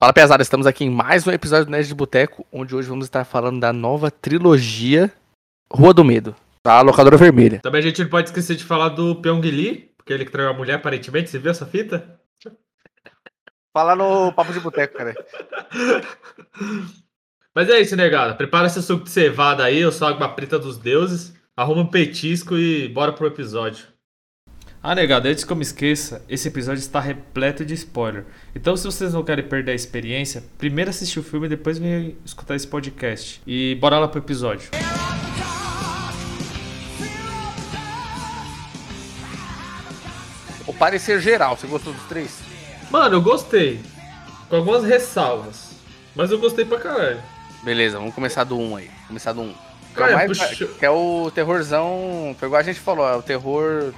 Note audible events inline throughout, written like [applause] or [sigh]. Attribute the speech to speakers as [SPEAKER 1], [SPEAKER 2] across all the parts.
[SPEAKER 1] Fala pesada, estamos aqui em mais um episódio do Nerd de Boteco, onde hoje vamos estar falando da nova trilogia Rua do Medo, da locadora vermelha.
[SPEAKER 2] Também a gente não pode esquecer de falar do Pyong Lee, porque ele que traiu a mulher aparentemente, você viu essa fita?
[SPEAKER 1] Fala no Papo de Boteco, cara. [laughs]
[SPEAKER 2] Mas é isso, negada. Prepara seu suco de cevada aí, eu sou a água preta dos deuses. Arruma um petisco e bora pro episódio. Ah, negado, antes que eu me esqueça, esse episódio está repleto de spoiler. Então, se vocês não querem perder a experiência, primeiro assistir o filme e depois vem escutar esse podcast. E bora lá pro episódio.
[SPEAKER 1] O parecer geral, você gostou dos três?
[SPEAKER 2] Mano, eu gostei. Com algumas ressalvas. Mas eu gostei pra caralho.
[SPEAKER 1] Beleza, vamos começar do 1 um aí. Começar do 1. Um. Que, é o mais-
[SPEAKER 2] puxa-
[SPEAKER 1] que é o terrorzão. Foi igual a gente falou, é o terror.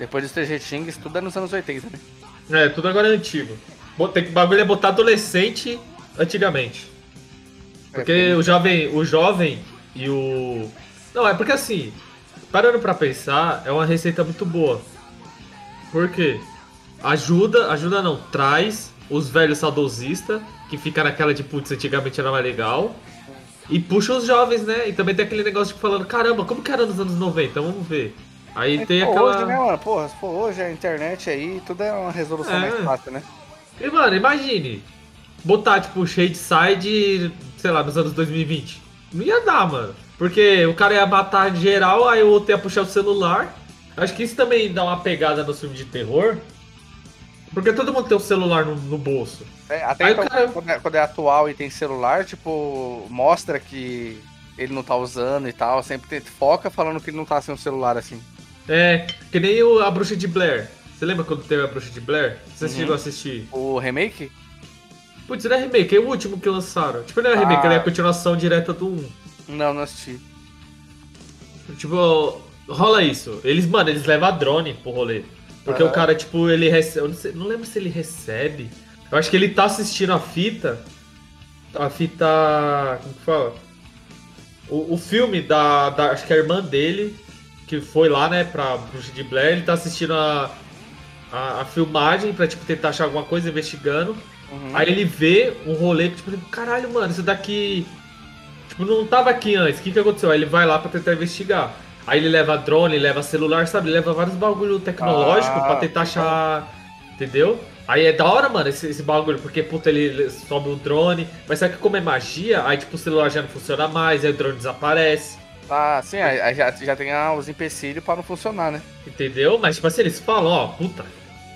[SPEAKER 1] Depois dos TG Things, tudo é nos anos 80, né?
[SPEAKER 2] É, tudo agora é antigo. Tem que o bagulho é botar adolescente antigamente. Porque
[SPEAKER 1] É,
[SPEAKER 2] o jovem, o jovem e o. Não, é porque assim, parando pra pensar, é uma receita muito boa. Por quê? Ajuda, ajuda não, traz os velhos saudosistas, que fica naquela de putz, antigamente era mais legal. E puxa os jovens, né? E também tem aquele negócio de falando, caramba, como que era nos anos 90? Vamos ver. Aí
[SPEAKER 1] Mas,
[SPEAKER 2] tem
[SPEAKER 1] pô,
[SPEAKER 2] aquela.
[SPEAKER 1] Hoje, né, mano? Porra, pô, hoje a internet aí, tudo é uma resolução
[SPEAKER 2] É.
[SPEAKER 1] mais fácil, né?
[SPEAKER 2] E, mano, imagine. Botar, tipo, Shadeside, sei lá, nos anos 2020. Não ia dar, mano. Porque o cara ia matar geral, aí o outro ia puxar o celular. Acho que isso também dá uma pegada no filme de terror. Porque todo mundo tem um celular no, no bolso.
[SPEAKER 1] É, até então,
[SPEAKER 2] cara-
[SPEAKER 1] quando, é, quando é atual e tem celular, tipo, mostra que ele não tá usando e tal. Sempre tem- foca falando que ele não tá sem o celular assim.
[SPEAKER 2] É, que nem o, a Bruxa de Blair. Você lembra quando teve a Bruxa de Blair? Você
[SPEAKER 1] Uhum.
[SPEAKER 2] chegou a assistir?
[SPEAKER 1] O remake?
[SPEAKER 2] Putz, não é remake, é o último que lançaram. Tipo, não é remake,
[SPEAKER 1] Ah.
[SPEAKER 2] ele é a continuação direta do 1.
[SPEAKER 1] Não, não assisti.
[SPEAKER 2] Tipo, rola isso. Eles, mano, eles levam a drone pro rolê. Porque
[SPEAKER 1] Aham.
[SPEAKER 2] o cara, tipo, ele recebe. Eu não, sei- não lembro se ele recebe. Eu acho que ele tá assistindo a fita. A fita. Como que fala? O, o filme da, da. Acho que é a irmã dele. Que foi lá, né, pra Bruxa de Blair. Ele tá assistindo a. A, a filmagem pra, tipo, tentar achar alguma coisa, investigando.
[SPEAKER 1] Uhum.
[SPEAKER 2] Aí ele vê um rolê que, tipo, caralho, mano, isso daqui. Tipo, não tava aqui antes. O que, que aconteceu? Aí ele vai lá pra tentar investigar. Aí ele leva drone, leva celular, sabe? Ele leva vários bagulho tecnológico
[SPEAKER 1] Ah,
[SPEAKER 2] pra tentar achar. Entendeu? Aí é da hora, mano, esse, esse bagulho, porque, puta, ele, sobe o drone, mas sabe que como é magia, aí tipo o celular já não funciona mais, aí o drone desaparece.
[SPEAKER 1] Ah, sim, aí já, já tem ah, os empecilhos pra não funcionar, né?
[SPEAKER 2] Entendeu? Mas tipo assim, eles falam, ó, puta,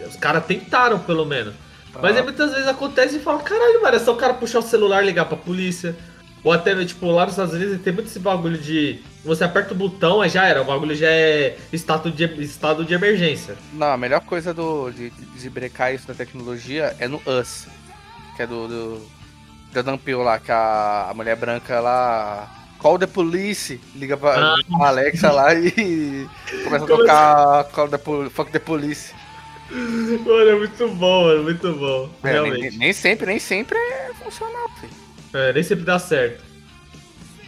[SPEAKER 2] os caras tentaram pelo menos. Mas
[SPEAKER 1] Ah.
[SPEAKER 2] aí muitas vezes acontece e fala, caralho, mano, é só o cara puxar o celular e ligar pra polícia. Ou até, tipo, lá nos Estados Unidos tem muito esse bagulho de. Você aperta o botão, aí já era. O bagulho já é estado de, estado de emergência.
[SPEAKER 1] Não, a melhor coisa do, de, brecar isso da tecnologia é no Us. Que é do. do Peele lá, que a, a mulher branca lá. Call the police! Liga pra
[SPEAKER 2] Ah.
[SPEAKER 1] Alexa lá e começa a tocar Call the, Fuck the Police.
[SPEAKER 2] Mano, é muito bom, mano, muito bom.
[SPEAKER 1] É, nem,
[SPEAKER 2] realmente.
[SPEAKER 1] nem sempre, nem sempre é funcional, filho.
[SPEAKER 2] É, nem sempre dá certo.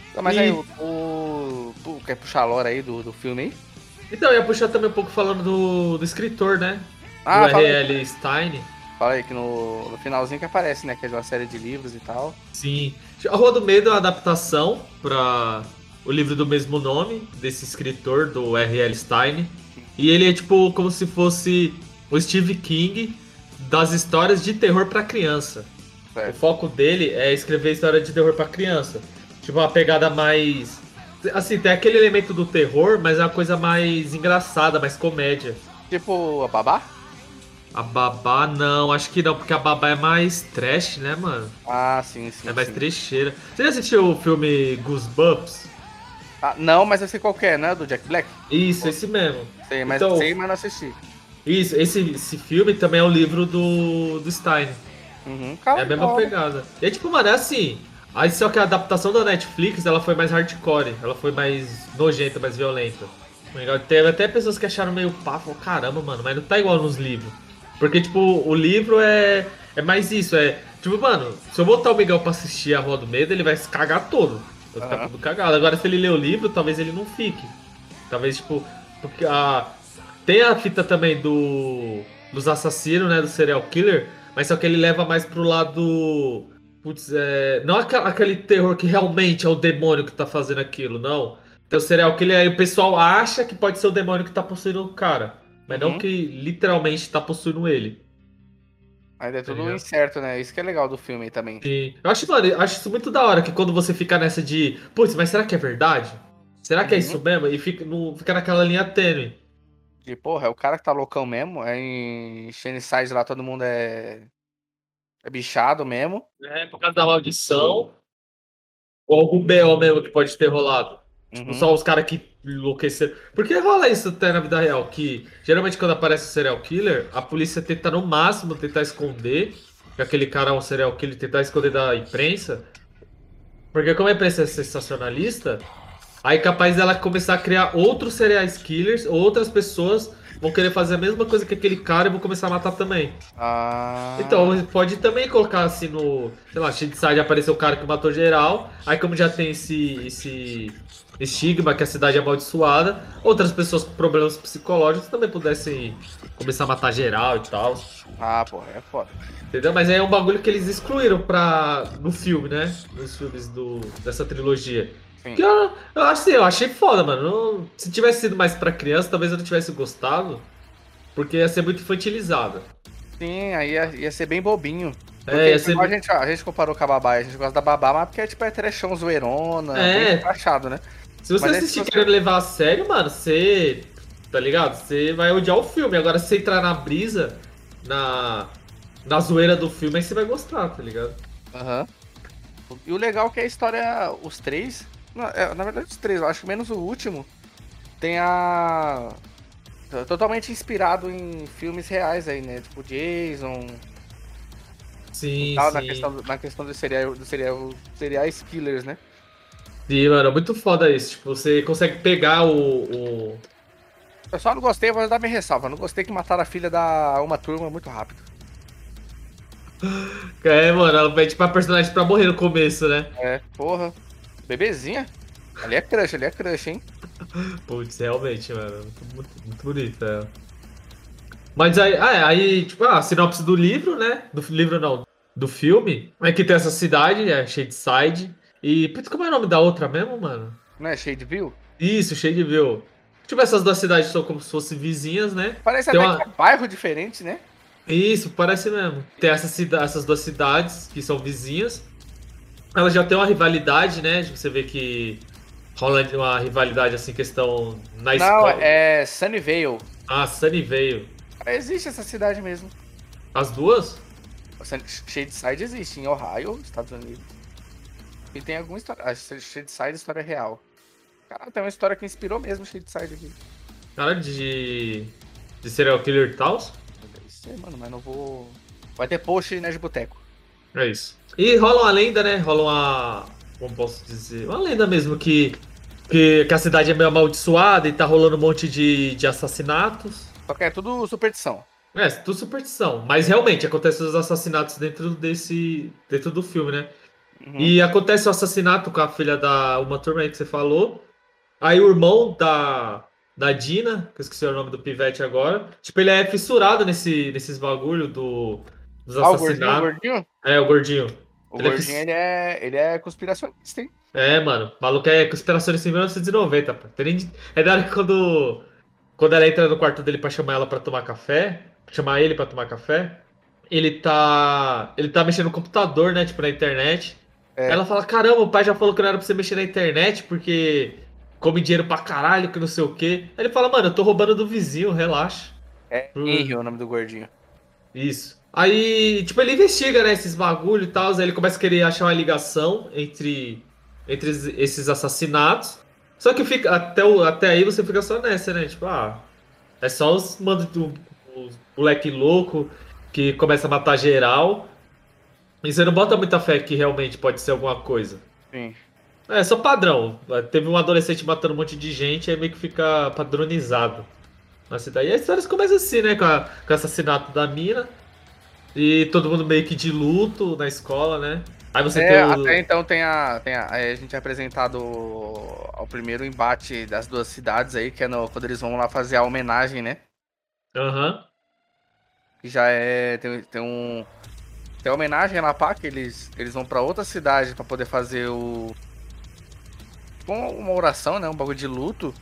[SPEAKER 1] Então, mas
[SPEAKER 2] E-
[SPEAKER 1] aí, o, o, o- Quer puxar a lore aí do, do filme aí?
[SPEAKER 2] Então, eu ia puxar também um pouco falando do, do escritor, né?
[SPEAKER 1] Ah,
[SPEAKER 2] do R.L. Stein.
[SPEAKER 1] Fala aí que no, no finalzinho que aparece, né? Que é de uma série de livros e tal.
[SPEAKER 2] Sim. A Rua do Medo é uma adaptação para o livro do mesmo nome, desse escritor, do R.L. Stein. E ele é tipo como se fosse o Steve King das histórias de terror para criança. O
[SPEAKER 1] Certo.
[SPEAKER 2] foco dele é escrever história de terror para criança. Tipo, uma pegada mais. Assim, tem aquele elemento do terror, mas é uma coisa mais engraçada, mais comédia.
[SPEAKER 1] Tipo, a babá?
[SPEAKER 2] A babá, não, acho que não, porque a babá é mais trash, né, mano?
[SPEAKER 1] Ah, sim, sim.
[SPEAKER 2] É mais
[SPEAKER 1] sim.
[SPEAKER 2] trecheira. Você já assistiu o filme Goosebumps?
[SPEAKER 1] Ah, não, mas eu sei qual é, né? Do Jack Black?
[SPEAKER 2] Isso, esse mesmo.
[SPEAKER 1] Sei, mas
[SPEAKER 2] Então-
[SPEAKER 1] sei, mas não assisti.
[SPEAKER 2] Isso, esse, esse filme também é o livro do, do Stein.
[SPEAKER 1] Uhum.
[SPEAKER 2] É a mesma pegada. E é tipo, mano, é assim. Aí só que a adaptação da Netflix, ela foi mais hardcore. Ela foi mais nojenta, mais violenta. Teve até pessoas que acharam meio pá, falaram, caramba, mano, mas não tá igual nos livros. Porque, tipo, o livro é, é mais isso, é... Tipo, mano, se eu botar o Miguel pra assistir a Rua do Medo, ele vai se cagar todo. Vai ficar
[SPEAKER 1] Aham.
[SPEAKER 2] tudo cagado. Agora, se ele ler o livro, talvez ele não fique. Talvez, tipo... Porque a... Tem a fita também do... Dos assassinos, né, do serial killer. mas só que ele leva mais pro lado. Putz, é. Não aquele terror que realmente é o demônio que tá fazendo aquilo, não. Então o serial killer aí o pessoal acha que pode ser o demônio que tá possuindo o cara. Mas uhum. não que literalmente tá possuindo ele.
[SPEAKER 1] Ainda é tudo tá incerto, né? Isso que é legal do filme também.
[SPEAKER 2] Sim. Eu acho, mano, eu acho isso muito da hora, que quando você fica nessa de. Putz, mas será que é verdade? Será que é isso uhum. mesmo? E fica, no, fica naquela linha tênue.
[SPEAKER 1] De porra, é o cara que tá loucão mesmo. É em Side lá todo mundo é. É bichado mesmo.
[SPEAKER 2] É, por causa da maldição. Ou algum B.O. mesmo que pode ter rolado. Tipo, uhum. só os caras que enlouqueceram. Porque rola isso até na vida real, que geralmente quando aparece o serial killer, a polícia tenta no máximo tentar esconder que aquele cara é um serial killer, tentar esconder da imprensa. Porque como a imprensa é sensacionalista, aí capaz dela começar a criar outros serial killers, outras pessoas vão querer fazer a mesma coisa que aquele cara e vão começar a matar também.
[SPEAKER 1] Ah.
[SPEAKER 2] Então, pode também colocar assim no. Sei lá, Shinside apareceu o cara que matou geral. Aí como já tem esse. esse estigma que a cidade é amaldiçoada, outras pessoas com problemas psicológicos também pudessem começar a matar geral e tal.
[SPEAKER 1] Ah, porra, é foda.
[SPEAKER 2] Entendeu? Mas é um bagulho que eles excluíram pra, no filme, né? Nos filmes do, dessa trilogia. Que eu, eu, assim, eu achei foda, mano. se tivesse sido mais pra criança, talvez eu não tivesse gostado. Porque ia ser muito infantilizado.
[SPEAKER 1] Sim, aí ia, ia ser bem bobinho. É, ia ser... a, gente, a gente comparou com a babá, a gente gosta da babá, mas porque é tipo é trechão zoeirona, é. bem achado, né?
[SPEAKER 2] Se você Mas assistir querendo levar a sério, mano, você. Tá ligado? Você vai odiar o filme. Agora, se você entrar na brisa, na. Na zoeira do filme, aí você vai gostar, tá ligado?
[SPEAKER 1] Aham. Uhum. E o legal é que a história. Os três. Na, é, na verdade, os três, eu acho que menos o último. Tem a. Totalmente inspirado em filmes reais aí, né? Tipo Jason.
[SPEAKER 2] Sim,
[SPEAKER 1] tal,
[SPEAKER 2] sim.
[SPEAKER 1] Na questão, na questão do serial, do serial, serial killers, né?
[SPEAKER 2] E, mano, é muito foda isso. Tipo, você consegue pegar o, o.
[SPEAKER 1] Eu só não gostei, vou dar minha ressalva. Não gostei que mataram a filha da uma turma muito rápido. [gasps]
[SPEAKER 2] É, mano, ela pede pra personagem pra morrer no começo, né?
[SPEAKER 1] É, porra. Bebezinha? Ali é crush, ali é crush, hein? [laughs]
[SPEAKER 2] Putz, realmente, mano. Muito, muito bonita ela. Mas aí, ah, é, aí, tipo, a sinopse do livro, né? Do livro não, do filme. É que tem essa cidade, é Shadeside. E, putz, como é o nome da outra mesmo, mano?
[SPEAKER 1] Não é Shadeville?
[SPEAKER 2] Isso, Shadeville. Tipo, essas duas cidades são como se fossem vizinhas, né?
[SPEAKER 1] Parece Tem até uma... que é bairro diferente, né?
[SPEAKER 2] Isso, parece mesmo. Tem essa cida... essas duas cidades que são vizinhas. Elas já têm uma rivalidade, né? Você vê que rola uma rivalidade, assim, questão na escola.
[SPEAKER 1] Não, é Sunnyvale.
[SPEAKER 2] Ah, Sunnyvale.
[SPEAKER 1] Existe essa cidade mesmo.
[SPEAKER 2] As duas?
[SPEAKER 1] Shadeside existe, em Ohio, Estados Unidos. E tem alguma história. A Shadeside história real. Cara, tem uma história que inspirou mesmo Shadeside aqui.
[SPEAKER 2] Cara, de. de serial killer e tal?
[SPEAKER 1] Sei, mano, mas não vou. Vai ter post né, de boteco.
[SPEAKER 2] É isso. E rola uma lenda, né? Rola uma. Como posso dizer? Uma lenda mesmo que. Que, que a cidade é meio amaldiçoada e tá rolando um monte de, de assassinatos.
[SPEAKER 1] Só que é tudo superstição.
[SPEAKER 2] É, tudo superstição. Mas realmente acontecem os assassinatos dentro desse. dentro do filme, né? Uhum. E acontece o assassinato com a filha da uma turma aí que você falou. Aí o irmão da, da Dina, que eu esqueci o nome do pivete agora, tipo, ele é fissurado nesse, nesses bagulho do, dos
[SPEAKER 1] ah, assassinatos. O gordinho,
[SPEAKER 2] É, o gordinho.
[SPEAKER 1] O ele é gordinho, é ele, é, ele é conspiracionista, hein?
[SPEAKER 2] É, mano. O maluco é conspiracionista em 1990, pô. É da hora que quando, quando ela entra no quarto dele pra chamar ela pra tomar café, chamar ele pra tomar café, ele tá. Ele tá mexendo no computador, né? Tipo, na internet. É. Ela fala: caramba, o pai já falou que não era pra você mexer na internet porque come dinheiro pra caralho, que não sei o quê. Aí ele fala: mano, eu tô roubando do vizinho, relaxa.
[SPEAKER 1] É Henry o nome do gordinho.
[SPEAKER 2] Isso. Aí, tipo, ele investiga, né, esses bagulho e tal. Aí ele começa a querer achar uma ligação entre, entre esses assassinatos. Só que fica, até, o, até aí você fica só nessa, né? Tipo, ah, é só os mando do moleque louco que começa a matar geral. E você não bota muita fé que realmente pode ser alguma coisa.
[SPEAKER 1] Sim.
[SPEAKER 2] É, só padrão. Teve um adolescente matando um monte de gente, aí meio que fica padronizado na cidade. E a história começa assim, né? Com, a, com o assassinato da mina. E todo mundo meio que de luto na escola, né?
[SPEAKER 1] Aí você é, tem o... Até então tem a, tem a. A gente é apresentado ao primeiro embate das duas cidades aí, que é no, quando eles vão lá fazer a homenagem, né?
[SPEAKER 2] Aham. Uhum.
[SPEAKER 1] Que já é. Tem, tem um. Tem homenagem pá, que eles, eles vão pra outra cidade pra poder fazer o. Com uma oração, né? Um bagulho de luto.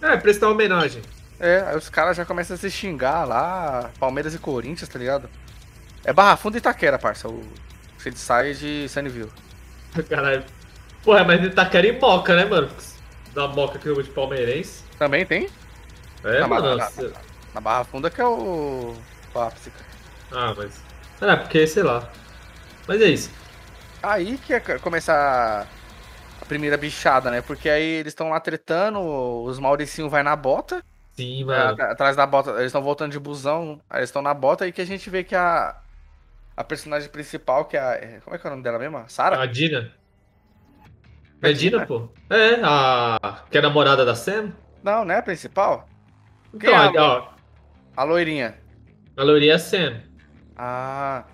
[SPEAKER 2] É, prestar homenagem.
[SPEAKER 1] É, aí os caras já começam a se xingar lá, Palmeiras e Corinthians, tá ligado? É Barra Funda e Itaquera, parça. O Cid sai de Sunnyville. [laughs]
[SPEAKER 2] Caralho. Porra, mas Itaquera e Moca, né, mano? Da Moca que eu de palmeirense.
[SPEAKER 1] Também tem?
[SPEAKER 2] É,
[SPEAKER 1] na,
[SPEAKER 2] mano.
[SPEAKER 1] na, na, na Barra Funda que é o. cara.
[SPEAKER 2] Ah, mas. É, porque, sei lá. Mas é isso.
[SPEAKER 1] Aí que é, começa a, a primeira bichada, né? Porque aí eles estão lá tretando, os Mauricinho vai na bota.
[SPEAKER 2] Sim, mano.
[SPEAKER 1] É, atrás da bota, eles estão voltando de busão, aí eles estão na bota e que a gente vê que a. A personagem principal, que é a. Como é que é o nome dela mesmo? Sara?
[SPEAKER 2] A Dina. É, é Dina, pô? É, a. Que é a namorada da Sam?
[SPEAKER 1] Não, não é a principal?
[SPEAKER 2] Quem então, é a... ó.
[SPEAKER 1] A loirinha.
[SPEAKER 2] A loirinha é a Sam.
[SPEAKER 1] Ah.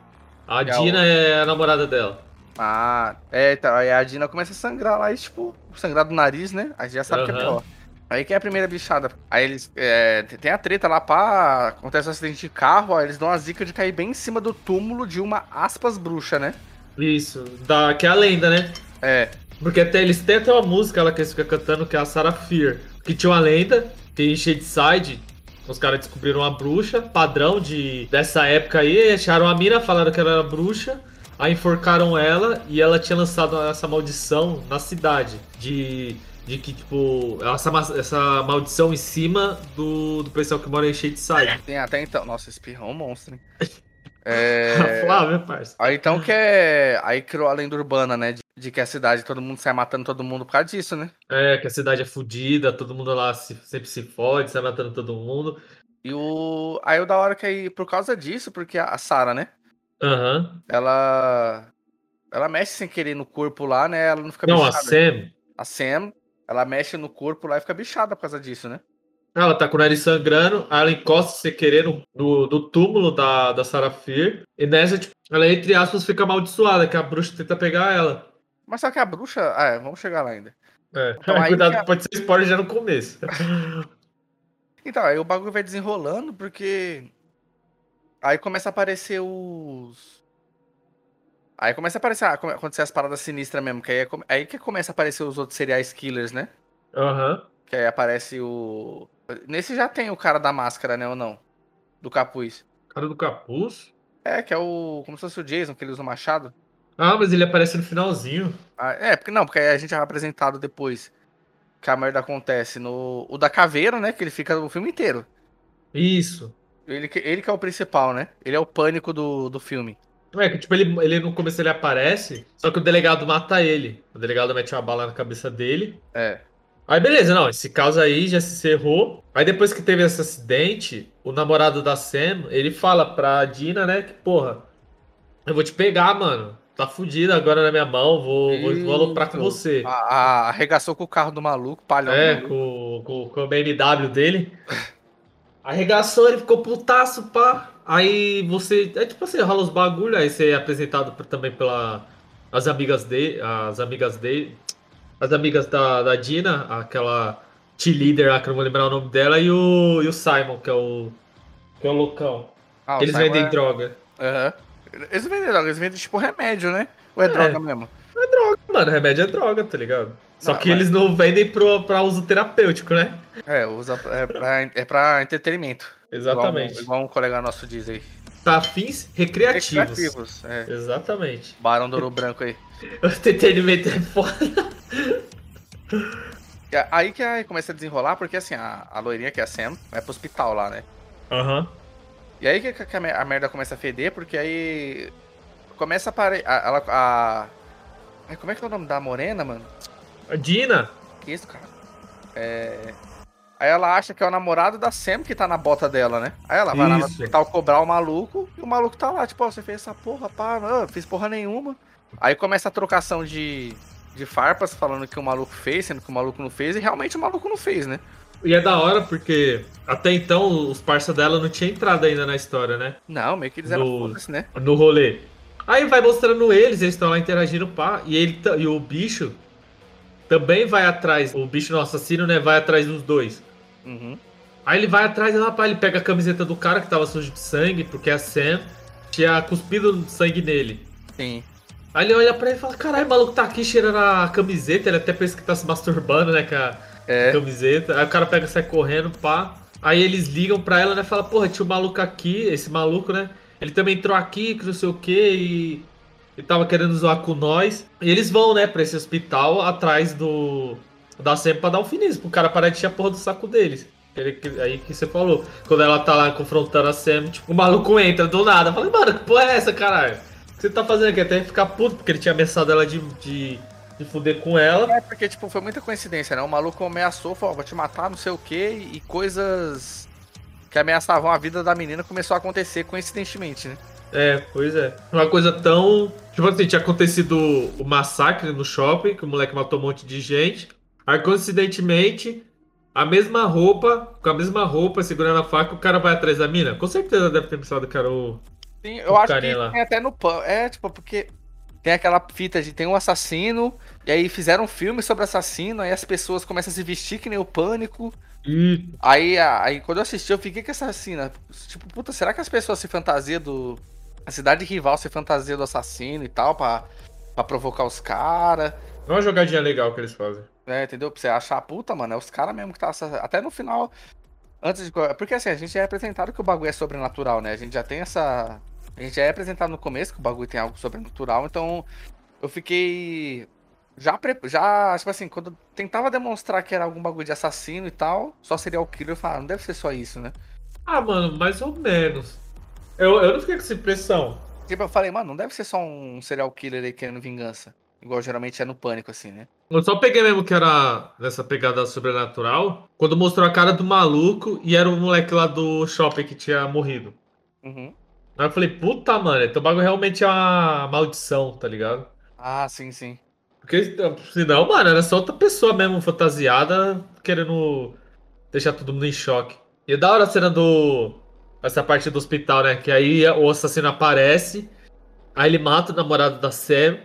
[SPEAKER 2] A Dina é, é a namorada dela.
[SPEAKER 1] Ah, é, então, aí a Dina começa a sangrar lá e, tipo, sangrar do nariz, né? Aí já sabe uhum. que é pior. Aí que é a primeira bichada. Aí eles. É, tem a treta lá, pá. Acontece um acidente de carro, aí eles dão a zica de cair bem em cima do túmulo de uma aspas bruxa, né?
[SPEAKER 2] Isso, da, que é a lenda, né?
[SPEAKER 1] É.
[SPEAKER 2] Porque até, eles têm até uma música lá que eles ficam cantando, que é a Sarah Fear. Que tinha uma lenda, que em Shadeside, os caras descobriram uma bruxa, padrão de dessa época aí, acharam a mina, falaram que ela era bruxa. Aí enforcaram ela e ela tinha lançado essa maldição na cidade. De de que, tipo, essa, essa maldição em cima do, do pessoal que mora em Shadeside.
[SPEAKER 1] Tem até então. Nossa, espirrão é um monstro, hein? [laughs] É... [laughs]
[SPEAKER 2] Flávio, parça.
[SPEAKER 1] Aí então que é. Aí criou a lenda urbana, né? De, de, que a cidade todo mundo sai matando todo mundo por causa disso, né?
[SPEAKER 2] É, que a cidade é fodida, todo mundo lá se, sempre se fode, sai matando todo mundo.
[SPEAKER 1] E o. Aí o da hora que aí, por causa disso, porque a Sarah, né?
[SPEAKER 2] Aham. Uhum.
[SPEAKER 1] Ela. Ela mexe sem querer no corpo lá, né? Ela não fica
[SPEAKER 2] Não, bichada. a Sam.
[SPEAKER 1] A Sam, ela mexe no corpo lá e fica bichada por causa disso, né?
[SPEAKER 2] Ela tá com o nariz sangrando, aí ela encosta sem querer no, no, no túmulo da, da Sarafir. E nessa, tipo, ela, entre aspas, fica amaldiçoada, que a bruxa tenta pegar ela.
[SPEAKER 1] Mas só que a bruxa. Ah, é, vamos chegar lá ainda.
[SPEAKER 2] É, então, [laughs] cuidado, a... pode ser spoiler já no começo. [laughs]
[SPEAKER 1] então, aí o bagulho vai desenrolando, porque. Aí começa a aparecer os. Aí começa a aparecer, ah, acontecer as paradas sinistras mesmo, que aí, é, aí que começa a aparecer os outros serial killers, né?
[SPEAKER 2] Aham. Uhum.
[SPEAKER 1] Que aí aparece o. Nesse já tem o cara da máscara, né, ou não? Do capuz.
[SPEAKER 2] Cara do capuz?
[SPEAKER 1] É, que é o. Como se fosse o Jason, que ele usa o machado.
[SPEAKER 2] Ah, mas ele aparece no finalzinho.
[SPEAKER 1] Ah, é, porque não, porque a gente é apresentado depois que a merda acontece no. O da caveira, né? Que ele fica o filme inteiro.
[SPEAKER 2] Isso.
[SPEAKER 1] Ele, ele que é o principal, né? Ele é o pânico do, do filme.
[SPEAKER 2] É, que tipo, ele, ele no começo ele aparece, só que o delegado mata ele. O delegado mete uma bala na cabeça dele.
[SPEAKER 1] É.
[SPEAKER 2] Aí beleza, não, esse caso aí já se encerrou. Aí depois que teve esse acidente, o namorado da Sam, ele fala pra Dina, né, que porra, eu vou te pegar, mano. Tá fudido agora na minha mão, vou, vou, vou aloprar com você.
[SPEAKER 1] A, a, arregaçou com o carro do maluco, palhão.
[SPEAKER 2] É, com, com, com o BMW dele. Arregaçou, ele ficou putaço, pá. Aí você. É tipo assim, rola os bagulho, aí você é apresentado também pela. As amigas dele. As amigas dele. As amigas da, da Dina, aquela T-Leader lá, que eu não vou lembrar o nome dela, e o, e o Simon, que é o. Que é o loucão. Ah, eles vendem é... droga.
[SPEAKER 1] Aham. Uhum. Eles vendem droga, eles vendem tipo remédio, né? Ou é, é droga mesmo?
[SPEAKER 2] É droga, mano. Remédio é droga, tá ligado? Só não, que mas... eles não vendem pro, pra uso terapêutico, né?
[SPEAKER 1] É, usa, é, pra, é pra entretenimento.
[SPEAKER 2] Exatamente.
[SPEAKER 1] Igual, igual um colega nosso diz aí.
[SPEAKER 2] Pra fins recreativos.
[SPEAKER 1] Recreativos, é.
[SPEAKER 2] Exatamente.
[SPEAKER 1] Barão do Ouro Branco aí. [laughs]
[SPEAKER 2] o entretenimento é foda.
[SPEAKER 1] Aí que aí começa a desenrolar, porque assim, a, a loirinha que é a Sam vai pro hospital lá, né?
[SPEAKER 2] Aham. Uhum.
[SPEAKER 1] E aí que, que a, merda começa a feder, porque aí começa a parar. Ela. A, a, como é que é o nome da morena, mano?
[SPEAKER 2] A Dina.
[SPEAKER 1] Que isso, cara? É. Aí ela acha que é o namorado da Sam que tá na bota dela, né? Aí ela vai Isso. lá no hospital cobrar o maluco e o maluco tá lá, tipo, ó, você fez essa porra, pá, não, fiz porra nenhuma. Aí começa a trocação de, de farpas falando que o maluco fez, sendo que o maluco não fez, e realmente o maluco não fez, né?
[SPEAKER 2] E é da hora porque até então os parça dela não tinha entrado ainda na história, né?
[SPEAKER 1] Não, meio que eles eram no, né?
[SPEAKER 2] No rolê. Aí vai mostrando eles, eles estão lá interagindo, pá, e, ele, e o bicho também vai atrás, o bicho no assassino, né, vai atrás dos dois.
[SPEAKER 1] Uhum.
[SPEAKER 2] Aí ele vai atrás e pá, ele pega a camiseta do cara que tava sujo de sangue, porque a Sam tinha cuspido sangue nele.
[SPEAKER 1] Sim.
[SPEAKER 2] Aí ele olha pra ele e fala, caralho, o maluco tá aqui cheirando a camiseta, ele até pensa que tá se masturbando, né, com a
[SPEAKER 1] É.
[SPEAKER 2] camiseta. Aí o cara pega e sai correndo, pá. Aí eles ligam pra ela, né, fala, porra, tinha um maluco aqui, esse maluco, né, ele também entrou aqui, que não sei o que, e... e tava querendo zoar com nós. E eles vão, né, pra esse hospital atrás do... da Sam pra dar um finismo, pro cara parar de encher a porra do saco deles. Ele- Aí que você falou, quando ela tá lá confrontando a Sam, tipo, o maluco entra do nada. Falei, mano, que porra é essa, caralho? O que você tá fazendo aqui? Até ficar puto, porque ele tinha ameaçado ela de, de, de fuder com ela.
[SPEAKER 1] É porque, tipo, foi muita coincidência, né? O maluco ameaçou, falou, vou te matar, não sei o quê, e coisas que ameaçavam a vida da menina começou a acontecer coincidentemente, né?
[SPEAKER 2] É, pois é. Uma coisa tão. Tipo assim, tinha acontecido o massacre no shopping, que o moleque matou um monte de gente. Aí, coincidentemente, a mesma roupa, com a mesma roupa, segurando a faca, o cara vai atrás da mina. Com certeza deve ter pensado que era o.
[SPEAKER 1] Sim, eu
[SPEAKER 2] O
[SPEAKER 1] acho que
[SPEAKER 2] lá.
[SPEAKER 1] tem até no pan. É, tipo, porque tem aquela fita de tem um assassino, e aí fizeram um filme sobre assassino, aí as pessoas começam a se vestir que nem o pânico.
[SPEAKER 2] Ih,
[SPEAKER 1] Aí, aí quando eu assisti, eu fiquei com essa cena. Tipo, puta, será que as pessoas se fantasiam do. A cidade rival se fantasia do assassino e tal, pra, pra provocar os caras.
[SPEAKER 2] é uma jogadinha legal que eles fazem.
[SPEAKER 1] É, entendeu? Pra você achar, puta, mano, é os caras mesmo que tá. Até no final. Antes de. Porque assim, a gente já é apresentado que o bagulho é sobrenatural, né? A gente já tem essa. A gente já é apresentado no começo que o bagulho tem algo sobrenatural, então. Eu fiquei. Já, pre... já, tipo assim, quando eu tentava demonstrar que era algum bagulho de assassino e tal, só seria o killer, eu falava, não deve ser só isso, né?
[SPEAKER 2] Ah, mano, mais ou menos. Eu, eu não fiquei com essa impressão.
[SPEAKER 1] Tipo, eu falei, mano, não deve ser só um serial killer aí querendo vingança. Igual geralmente é no pânico, assim, né?
[SPEAKER 2] Eu só peguei mesmo que era nessa pegada sobrenatural quando mostrou a cara do maluco e era o moleque lá do shopping que tinha morrido.
[SPEAKER 1] Uhum.
[SPEAKER 2] Aí eu falei, puta, mano, então o bagulho realmente é uma maldição, tá ligado?
[SPEAKER 1] Ah, sim, sim.
[SPEAKER 2] Porque senão, mano, era só outra pessoa mesmo, fantasiada, querendo deixar todo mundo em choque. E é da hora a cena do. Essa parte do hospital, né? Que aí o assassino aparece, aí ele mata o namorado da Sam,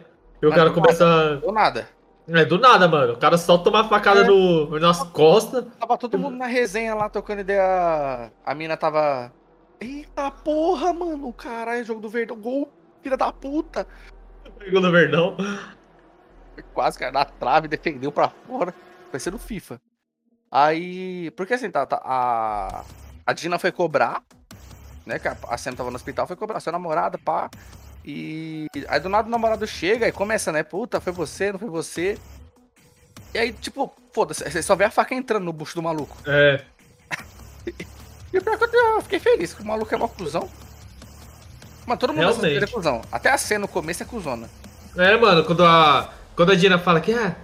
[SPEAKER 2] e o
[SPEAKER 1] Mas
[SPEAKER 2] cara
[SPEAKER 1] do
[SPEAKER 2] começa.
[SPEAKER 1] Ou nada.
[SPEAKER 2] É, do nada, mano. O cara só toma facada
[SPEAKER 1] É.
[SPEAKER 2] no, nas costas.
[SPEAKER 1] Tava todo mundo na resenha lá, trocando ideia. A mina tava. Eita porra, mano. Caralho, jogo do Verdão. Gol, filha da puta.
[SPEAKER 2] Pegou no verdão.
[SPEAKER 1] Quase caiu na trave, defendeu pra fora. Vai ser no FIFA. Aí. Porque assim, tá, tá, a. A Dina foi cobrar. Né? Que a, a Sam tava no hospital, foi cobrar. Sua namorada, pá. E. Aí do nada o namorado chega e começa, né? Puta, foi você, não foi você. E aí, tipo, foda-se, você só vê a faca entrando no bucho do maluco.
[SPEAKER 2] É.
[SPEAKER 1] E pior que eu, fiquei feliz, que o maluco é uma cuzão. Mano, todo mundo é cuzão. Até a cena no começo é cuzona.
[SPEAKER 2] É, mano, quando a. Quando a Dina fala que ah,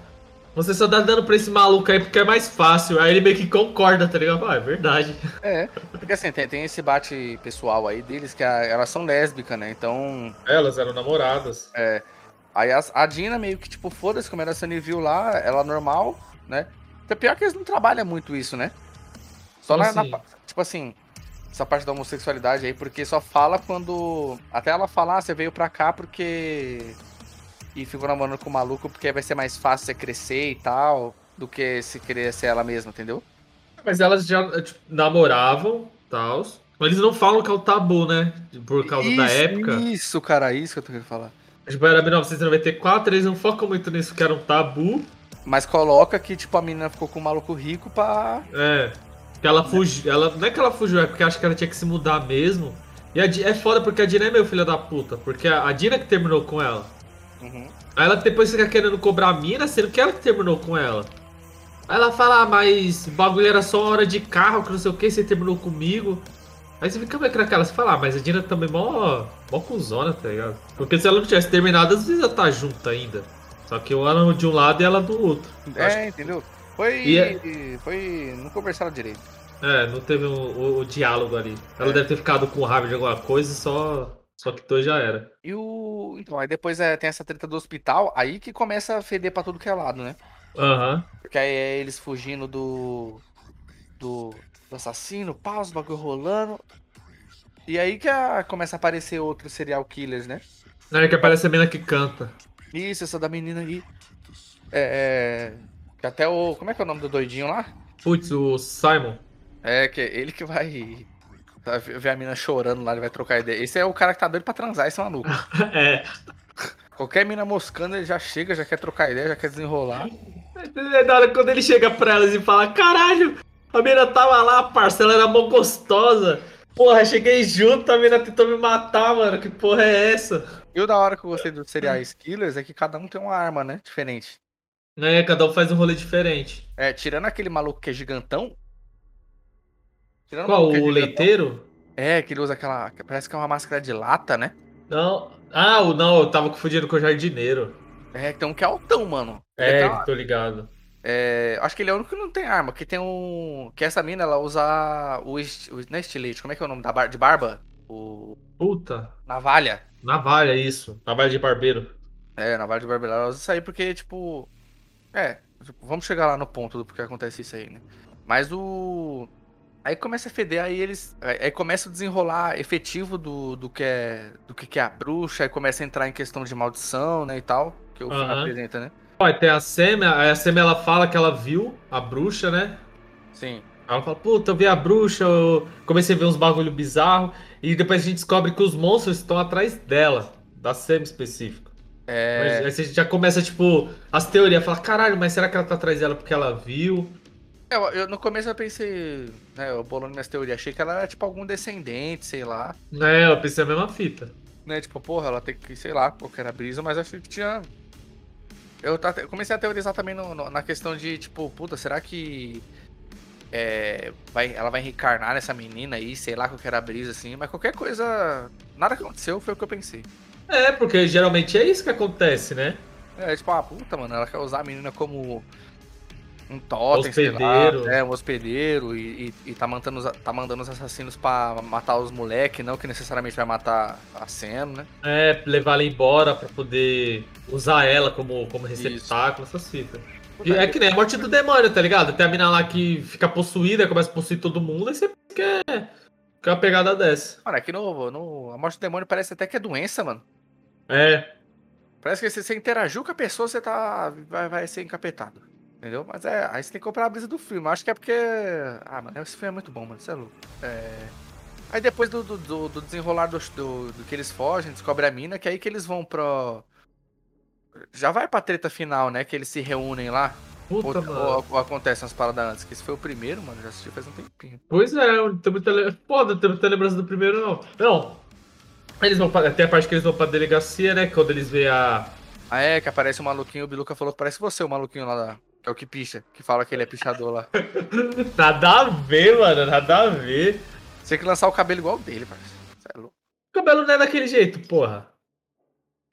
[SPEAKER 2] você só dá dano pra esse maluco aí porque é mais fácil. Aí ele meio que concorda, tá ligado? Ah, é verdade.
[SPEAKER 1] É, porque assim, tem, tem esse bate pessoal aí deles que a- elas são lésbicas, né? Então,
[SPEAKER 2] Elas eram namoradas.
[SPEAKER 1] é. Aí as- a, Dina meio que, tipo, foda-se, como era a Sunny viu lá, ela normal, né? Então, pior que eles não trabalham muito isso, né? Só na, na
[SPEAKER 2] assim?
[SPEAKER 1] pa- Tipo assim, essa parte da homossexualidade aí, porque só fala quando. Até ela falar, ah, você veio pra cá porque. E ficou namorando com o maluco porque vai ser mais fácil você crescer e tal, do que se querer ser ela mesma, entendeu?
[SPEAKER 2] Mas elas já tipo, namoravam, tal. Eles não falam que é o tabu, né? Por causa da
[SPEAKER 1] Isso,
[SPEAKER 2] época.
[SPEAKER 1] Isso, cara, isso que eu tô querendo falar.
[SPEAKER 2] Tipo, era 1994, eles não focam muito nisso que era um tabu.
[SPEAKER 1] Mas coloca que, tipo, a menina ficou com um maluco rico pra.
[SPEAKER 2] É. Que ela fugiu. Ela, não é que ela fugiu, é porque acho que ela tinha que se mudar mesmo. E a é foda porque a Dina é meio filha da puta. Porque a, a Dina que terminou com ela.
[SPEAKER 1] Uhum.
[SPEAKER 2] Aí ela depois fica querendo cobrar a mina, sendo que ela que terminou com ela. Aí ela fala, ah, mas o bagulho era só hora de carro, que não sei o que, você terminou comigo. Aí você fica meio que naquela, você fala, ah, mas a Dina também é mó, mó cuzona, tá ligado? Porque se ela não tivesse terminado, às vezes ela tá junto ainda. Só que ela de um lado e ela do outro.
[SPEAKER 1] É, entendeu? Foi.
[SPEAKER 2] E é-
[SPEAKER 1] Foi. Não conversaram direito.
[SPEAKER 2] É, não teve o, o- o diálogo ali. Ela
[SPEAKER 1] É.
[SPEAKER 2] deve ter ficado com raiva de alguma coisa e só, só que dois já era.
[SPEAKER 1] E o. Então, aí depois é, tem essa treta do hospital, aí que começa a feder pra tudo que é lado, né?
[SPEAKER 2] Aham.
[SPEAKER 1] Porque aí é eles fugindo do. Do, do assassino, pau, os bagulho rolando. E aí que a- começa a aparecer outros serial killers, né?
[SPEAKER 2] É que aparece a mina que canta.
[SPEAKER 1] Isso, essa da menina aí. É. é que até o. Como é que é o nome do doidinho lá?
[SPEAKER 2] Putz, o Simon.
[SPEAKER 1] É, que ele que vai. Vai ver a mina chorando lá, ele vai trocar ideia. Esse é o cara que tá doido pra transar, esse maluco. [laughs]
[SPEAKER 2] É.
[SPEAKER 1] Qualquer mina moscando, ele já chega, já quer trocar ideia, já quer desenrolar.
[SPEAKER 2] É da hora quando ele chega pra elas e fala: Caralho, a mina tava lá, parça, ela era mó gostosa. Porra, cheguei junto, a mina tentou me matar, mano. Que porra é essa?
[SPEAKER 1] E o da hora que eu gostei do Serial Killers é que cada um tem uma arma, né? Diferente.
[SPEAKER 2] É, cada um faz um rolê diferente.
[SPEAKER 1] É, tirando aquele maluco que é gigantão. Tirando
[SPEAKER 2] Qual?
[SPEAKER 1] é
[SPEAKER 2] O leiteiro?
[SPEAKER 1] É, que ele usa aquela. Parece que é uma máscara de lata, né?
[SPEAKER 2] Não. Ah, não, eu tava confundindo com o jardineiro.
[SPEAKER 1] É, tem um que é altão, mano.
[SPEAKER 2] É,
[SPEAKER 1] uma-
[SPEAKER 2] tô ligado.
[SPEAKER 1] é, acho que ele é o único que não tem arma. Que tem um. Que essa mina, ela usa o. est- o não é estilete, como é que é o nome da bar... de barba? O.
[SPEAKER 2] Puta.
[SPEAKER 1] Navalha.
[SPEAKER 2] Navalha, isso. Navalha de barbeiro.
[SPEAKER 1] É, navalha de barbeiro. Ela usa isso aí porque, tipo. É, tipo, vamos chegar lá no ponto do porquê acontece isso aí, né? Mas o. Aí começa a feder, aí eles. Aí começa o desenrolar efetivo do, do, que é, do que que é a bruxa, aí começa a entrar em questão de maldição, né, e tal. Que o
[SPEAKER 2] Aham.
[SPEAKER 1] apresenta, né?
[SPEAKER 2] Ó, tem a Semi, a Semi ela fala que ela viu a bruxa, né?
[SPEAKER 1] Sim.
[SPEAKER 2] Ela fala, puta, eu vi a bruxa, eu comecei a ver uns bagulho bizarro e depois a gente descobre que os monstros estão atrás dela, da Semi específico. Mas
[SPEAKER 1] É.
[SPEAKER 2] aí você já começa, tipo, as teorias, fala, caralho, mas será que ela tá atrás dela porque ela viu?
[SPEAKER 1] Eu, eu- no começo eu pensei, né, eu bolando minhas teorias, achei que ela era tipo algum descendente, sei lá.
[SPEAKER 2] É, eu pensei a mesma fita.
[SPEAKER 1] Né, tipo, porra, ela tem que, sei lá, qual que era a brisa, mas achei que tinha. Eu, comecei a teorizar também no- no- na questão de, tipo, puta, será que. É, vai, ela vai reencarnar nessa menina aí, sei lá qual que era a brisa, assim, mas qualquer coisa. Nada que aconteceu foi o que eu pensei.
[SPEAKER 2] É, porque geralmente é isso que acontece, né?
[SPEAKER 1] É, tipo, ah, puta, mano, ela quer usar a menina como um totem, sei lá,
[SPEAKER 2] Hospedeiro.
[SPEAKER 1] é, um hospedeiro e, e, e tá, mandando, os- tá mandando os assassinos pra matar os moleques, não que necessariamente vai matar a Sam, né?
[SPEAKER 2] É, levar ela embora pra poder usar ela como, como receptáculo, essas fitas. E É que nem a morte do demônio, tá ligado? Tem a mina lá que fica possuída, começa a possuir todo mundo, aí você quer, quer uma pegada dessa.
[SPEAKER 1] Mano, aqui no, no. A morte do demônio parece até que é doença, mano.
[SPEAKER 2] É,
[SPEAKER 1] Parece que se você interagiu com a pessoa, você tá. Vai, vai ser encapetado. Entendeu? Mas é. Aí você tem que comprar a brisa do filme. Eu Acho que é porque. Ah, mano, esse filme é muito bom, mano. Você é louco. É. Aí depois do, do, do- desenrolar do, do, do que eles fogem, descobre a mina, que é aí que eles vão pro. Já vai pra treta final, né? Que eles se reúnem lá. Ou,
[SPEAKER 2] puta, mano.
[SPEAKER 1] ou, ou acontecem umas paradas antes. Que esse foi o primeiro, mano. Já assisti faz um tempinho.
[SPEAKER 2] Pois é, tem muita, le- pô, não tem muita lembrança do primeiro, não. Não. Eles vão pra, até a parte que eles vão pra delegacia, né? Quando eles veem a.
[SPEAKER 1] Ah, é, que aparece o maluquinho. O Biluca falou que parece você, o maluquinho lá da. É o que picha. Que fala que ele é pichador lá. [laughs]
[SPEAKER 2] Nada a ver, mano, nada a ver.
[SPEAKER 1] Você tem que lançar o cabelo igual o dele, parceiro. Você é louco.
[SPEAKER 2] O cabelo não é daquele jeito, porra.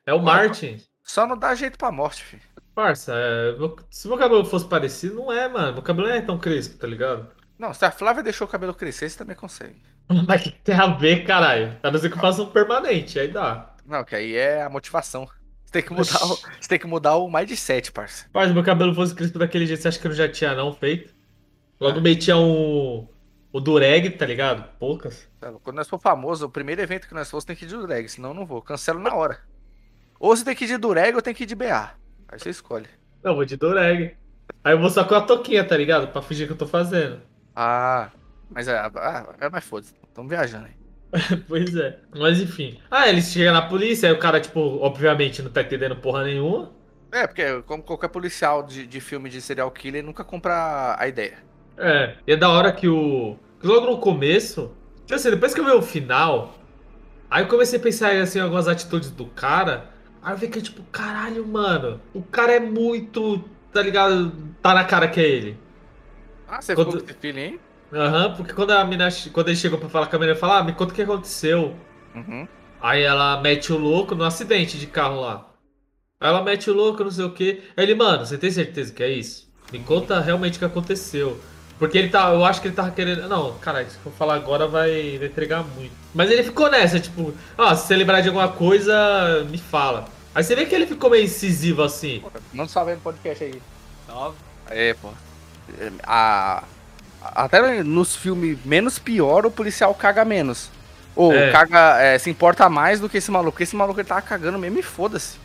[SPEAKER 2] É o Martin.
[SPEAKER 1] Só não dá jeito pra morte, filho.
[SPEAKER 2] Parça, é, se meu cabelo fosse parecido, não é, mano. Meu cabelo não é tão crespo, tá ligado?
[SPEAKER 1] Não, se a Flávia deixou o cabelo crescer, você também consegue. [laughs]
[SPEAKER 2] Mas que tem a ver, caralho? A não ser que eu faça um permanente, aí dá.
[SPEAKER 1] Não, que aí é a motivação. Você tem que mudar o, você tem que mudar o mindset, parça.
[SPEAKER 2] Mas se meu cabelo fosse crespo daquele jeito, você acha que eu não já tinha não feito? Logo metia um. O dureg, tá ligado? Poucas.
[SPEAKER 1] É. Quando nós for famoso, o primeiro evento que nós for, você tem que ir de dureg, senão eu não vou. Cancelo na hora. Ou você tem que ir de dureg ou tem que ir de BA. Aí você escolhe.
[SPEAKER 2] Não, vou de dureg. Aí eu vou só com a toquinha, tá ligado? Pra fingir que eu tô fazendo.
[SPEAKER 1] Ah, mas é. Ah, é mais foda-se. Tamo viajando aí. [laughs]
[SPEAKER 2] Pois é. Mas enfim. Ah, eles chegam na polícia, aí o cara, tipo, obviamente não tá entendendo porra nenhuma.
[SPEAKER 1] É, porque como qualquer policial de, de filme de serial killer nunca compra a ideia.
[SPEAKER 2] É. E é da hora que o. que logo no começo. Tipo assim, depois que eu vi o final. Aí eu comecei a pensar assim, em algumas atitudes do cara. Aí eu fiquei tipo, caralho, mano. O cara é muito. Tá ligado? Tá na cara que é ele.
[SPEAKER 1] Ah, você
[SPEAKER 2] Quando-
[SPEAKER 1] ficou com esse feeling, hein?
[SPEAKER 2] Aham, porque quando a mina. Quando ele chegou pra falar com a menina, fala, ah, me conta o que aconteceu.
[SPEAKER 1] Uhum.
[SPEAKER 2] Aí ela mete o louco no acidente de carro lá. Aí ela mete o louco, não sei o que. Aí ele, mano, você tem certeza que é isso? Me conta realmente o que aconteceu. Porque ele tá. Eu acho que ele tava querendo. Não, cara, se eu falar agora vai, vai entregar muito. Mas ele ficou nessa, tipo, ah, se você lembrar de alguma coisa, me fala. Aí você vê que ele ficou meio incisivo assim.
[SPEAKER 1] Não salve no podcast aí. Salve. É, pô. A, a- até nos filmes menos pior, o policial caga menos. Ou
[SPEAKER 2] É.
[SPEAKER 1] caga, é, se importa mais do que esse maluco. Porque esse maluco ele tava cagando mesmo e foda-se.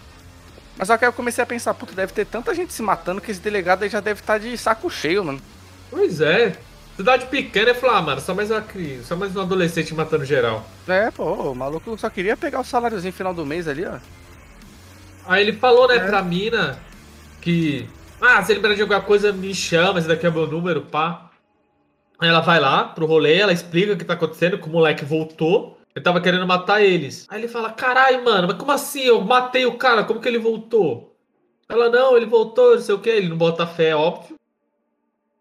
[SPEAKER 1] Mas só que aí eu comecei a pensar, puta, deve ter tanta gente se matando que esse delegado aí já deve estar de saco cheio, mano.
[SPEAKER 2] Pois é. Cidade pequena e falar, ah, mano, só mais uma criança, só mais um adolescente matando geral.
[SPEAKER 1] É, pô, o maluco só queria pegar o saláriozinho final do mês ali, ó.
[SPEAKER 2] Aí ele falou, né, é. pra mina que. Ah, se ele lembrar de alguma coisa, me chama, esse daqui é meu número, pá. Ela vai lá pro rolê, ela explica o que tá acontecendo, que o moleque voltou. Ele tava querendo matar eles. Aí ele fala: Carai, mano, mas como assim? Eu matei o cara, como que ele voltou? Ela, não, ele voltou, não sei o que. Ele não bota fé, óbvio.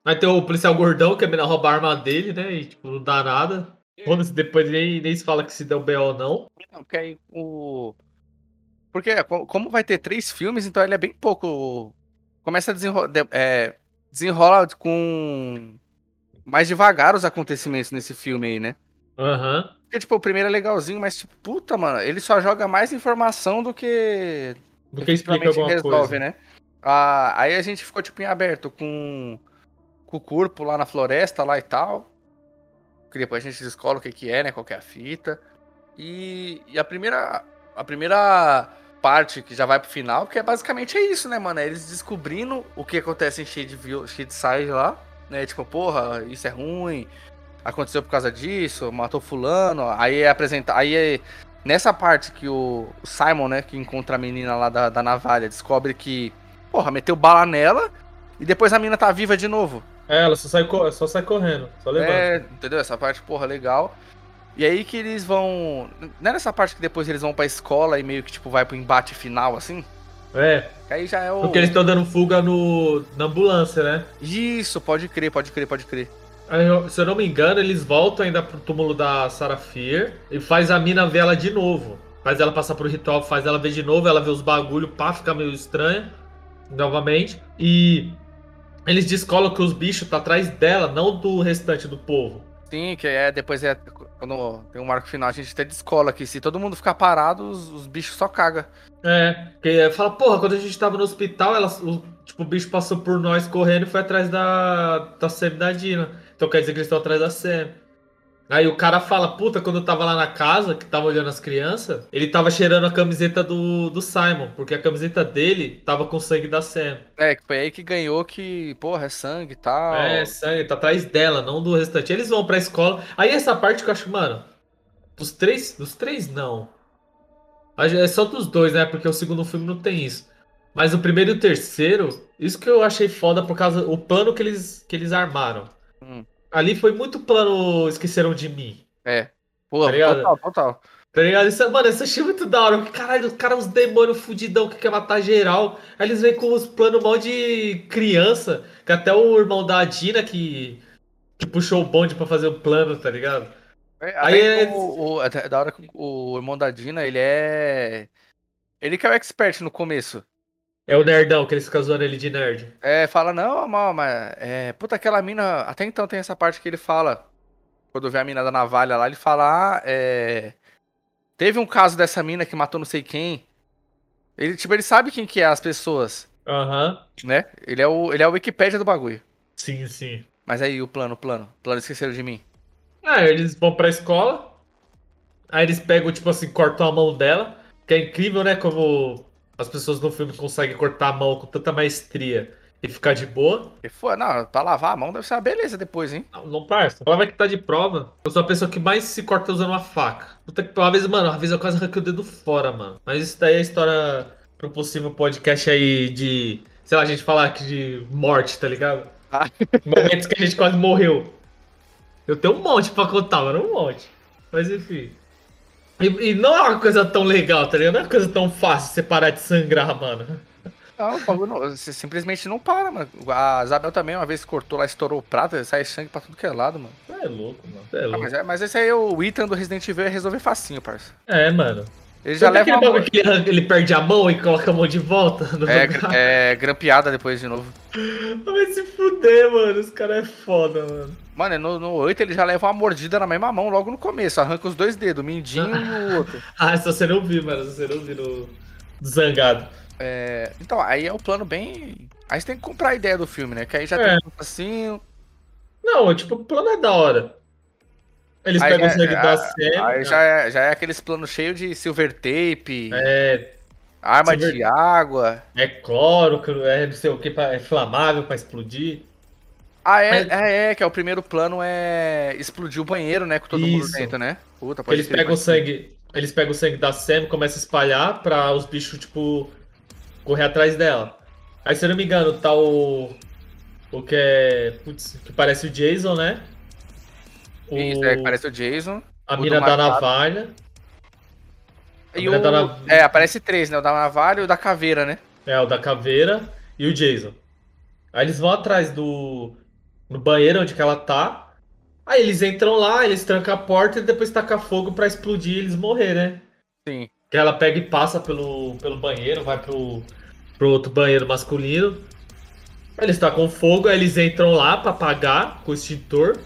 [SPEAKER 2] Aí tem o policial gordão que é melhor roubar a arma dele, né? E tipo, não dá nada. Foda-se, depois nem, nem se fala que se deu B.O. ou não.
[SPEAKER 1] Não, porque aí o. Porque como vai ter três filmes, então ele é bem pouco. Começa a desenrolar. É, desenrola com. Mais devagar os acontecimentos nesse filme aí, né?
[SPEAKER 2] Aham. Uhum.
[SPEAKER 1] Porque, tipo, o primeiro é legalzinho, mas, tipo, puta, mano, ele só joga mais informação do que.
[SPEAKER 2] Do que explica alguma resolve, coisa. né?
[SPEAKER 1] Ah, aí a gente ficou, tipo, em aberto com com o corpo lá na floresta lá e tal. Que depois a gente descola o que, que é, né? Qual que é a fita. E, e a primeira. A primeira parte que já vai pro final, que é basicamente é isso, né, mano? É eles descobrindo o que acontece em Shade, Shade Side lá, né? Tipo, porra, isso é ruim, aconteceu por causa disso, matou fulano. Aí é apresentar. Aí é. Nessa parte que o Simon, né, que encontra a menina lá da, da navalha, descobre que, porra, meteu bala nela e depois a menina tá viva de novo.
[SPEAKER 2] É, ela só sai, só sai correndo, só levanta. É,
[SPEAKER 1] entendeu? Essa parte, porra, legal. E aí que eles vão. Não é nessa parte que depois eles vão pra escola e meio que, tipo, vai pro embate final, assim?
[SPEAKER 2] É.
[SPEAKER 1] Aí já é o.
[SPEAKER 2] Porque eles estão dando fuga no... na ambulância, né?
[SPEAKER 1] Isso, pode crer, pode crer, pode crer.
[SPEAKER 2] Aí, se eu não me engano, eles voltam ainda pro túmulo da Sarah Fear e faz a mina ver ela de novo. Faz ela passar pro ritual, faz ela ver de novo, ela vê os bagulho, pá, fica meio estranha. Novamente. E eles descolam que os bichos tá atrás dela, não do restante do povo.
[SPEAKER 1] Sim, que é depois é quando tem um marco final, a gente até descola que se todo mundo ficar parado, os, os bichos só cagam.
[SPEAKER 2] É, que fala, porra, quando a gente tava no hospital, ela, o, tipo, o bicho passou por nós correndo e foi atrás da, da Sam da Dina. Então quer dizer que eles estão atrás da Sam. Aí o cara fala, puta, quando eu tava lá na casa, que tava olhando as crianças, ele tava cheirando a camiseta do, do Simon, porque a camiseta dele tava com sangue da Sam.
[SPEAKER 1] É, que foi aí que ganhou que, porra, é sangue e tal.
[SPEAKER 2] É, sangue, tá atrás dela, não do restante. Eles vão pra escola. Aí essa parte que eu acho, mano, dos três, dos três não. É só dos dois, né? Porque o segundo filme não tem isso. Mas o primeiro e o terceiro, isso que eu achei foda por causa o plano que eles, que eles armaram. Hum. Ali foi muito plano Esqueceram de Mim.
[SPEAKER 1] É. Pô, tá total, total.
[SPEAKER 2] Tá ligado? Isso, mano, essa achei muito da hora. Caralho, os caras, uns demônios fudidão que quer matar geral. Aí eles vêm com os planos mal de criança. Que até o irmão da Dina que, que puxou o bonde pra fazer o plano, tá ligado?
[SPEAKER 1] É, aí é... o, o, da hora que o irmão da Dina, ele é. Ele que é o expert no começo.
[SPEAKER 2] É o nerdão, que eles zoando ele de nerd.
[SPEAKER 1] É, fala, não, mal, mas. É, puta, aquela mina. Até então tem essa parte que ele fala. Quando vê a mina da navalha lá, ele fala, ah, é. Teve um caso dessa mina que matou não sei quem. Ele, tipo, ele sabe quem que é as pessoas.
[SPEAKER 2] Aham.
[SPEAKER 1] Uhum. Né? Ele é o. Ele é o Wikipedia do bagulho.
[SPEAKER 2] Sim, sim.
[SPEAKER 1] Mas aí o plano, o plano. O plano esqueceram de mim.
[SPEAKER 2] Ah, eles vão pra escola. Aí eles pegam, tipo assim, cortam a mão dela. Que é incrível, né? Como as pessoas no filme conseguem cortar a mão com tanta maestria e ficar de boa.
[SPEAKER 1] E foi, não, pra lavar a mão deve ser uma beleza depois, hein?
[SPEAKER 2] Não, não parça. Vai que tá de prova. Eu sou a pessoa que mais se corta usando uma faca. Puta que uma vez, mano, uma vez eu quase arranquei o dedo fora, mano. Mas isso daí é história pro possível podcast aí de. Sei lá, a gente falar aqui de morte, tá ligado? Ah. [laughs] Momentos que a gente quase morreu. Eu tenho um monte pra contar, mano, um monte. Mas enfim. E, e, não é uma coisa tão legal, tá ligado? Não é uma coisa tão fácil você parar de sangrar, mano.
[SPEAKER 1] Não, o bagulho não, você simplesmente não para, mano. A Isabel também uma vez cortou lá, estourou o prato, sai sangue pra tudo que é lado, mano.
[SPEAKER 2] É louco, mano. É louco. Ah,
[SPEAKER 1] mas, é, mas esse aí é o Ethan do Resident Evil ia resolver facinho, parça.
[SPEAKER 2] É, mano.
[SPEAKER 1] Ele já leva
[SPEAKER 2] aquele bagulho que ele, ele, perde a mão e coloca a mão de volta?
[SPEAKER 1] É, é grampeada depois de novo.
[SPEAKER 2] Vai se fuder, mano. Os caras é foda, mano.
[SPEAKER 1] Mano, no, no 8 ele já leva uma mordida na mesma mão logo no começo. Arranca os dois dedos, o mindinho e o outro. [laughs]
[SPEAKER 2] ah, se você não viu, mano. Se você não viu no Zangado.
[SPEAKER 1] É, então, aí é o plano bem. Aí você tem que comprar a ideia do filme, né? Que aí já é. tem um assim.
[SPEAKER 2] Não, tipo, o plano é da hora. Eles aí pegam o sangue
[SPEAKER 1] é,
[SPEAKER 2] da série.
[SPEAKER 1] Aí né? já é, já é aqueles planos cheios de silver tape.
[SPEAKER 2] É.
[SPEAKER 1] Arma silver... de água.
[SPEAKER 2] É cloro, é não sei o que, é inflamável pra explodir.
[SPEAKER 1] Ah, é,
[SPEAKER 2] Mas-
[SPEAKER 1] é, é, que é o primeiro plano é explodir o banheiro, né? Com todo mundo
[SPEAKER 2] Isso.
[SPEAKER 1] dentro, né? Puta, pode
[SPEAKER 2] Eles pegam o sangue. Eles pegam o sangue da Sam e começam a espalhar pra os bichos, tipo, correr atrás dela. Aí, se eu não me engano, tá o. O que é. Putz, que parece o Jason, né? O,
[SPEAKER 1] Isso, é, parece o Jason.
[SPEAKER 2] a
[SPEAKER 1] o
[SPEAKER 2] mina da navalha.
[SPEAKER 1] E o...
[SPEAKER 2] na-
[SPEAKER 1] É, aparece três, né? O da navalha e o da caveira, né?
[SPEAKER 2] É, o da caveira e o Jason. Aí eles vão atrás do. No banheiro onde que ela tá. Aí eles entram lá, eles trancam a porta e depois tacam fogo pra explodir e eles morrer, né?
[SPEAKER 1] Sim.
[SPEAKER 2] Que ela pega e passa pelo, pelo banheiro, vai pro, pro outro banheiro masculino. Aí Eles tacam fogo, aí eles entram lá pra apagar com o extintor.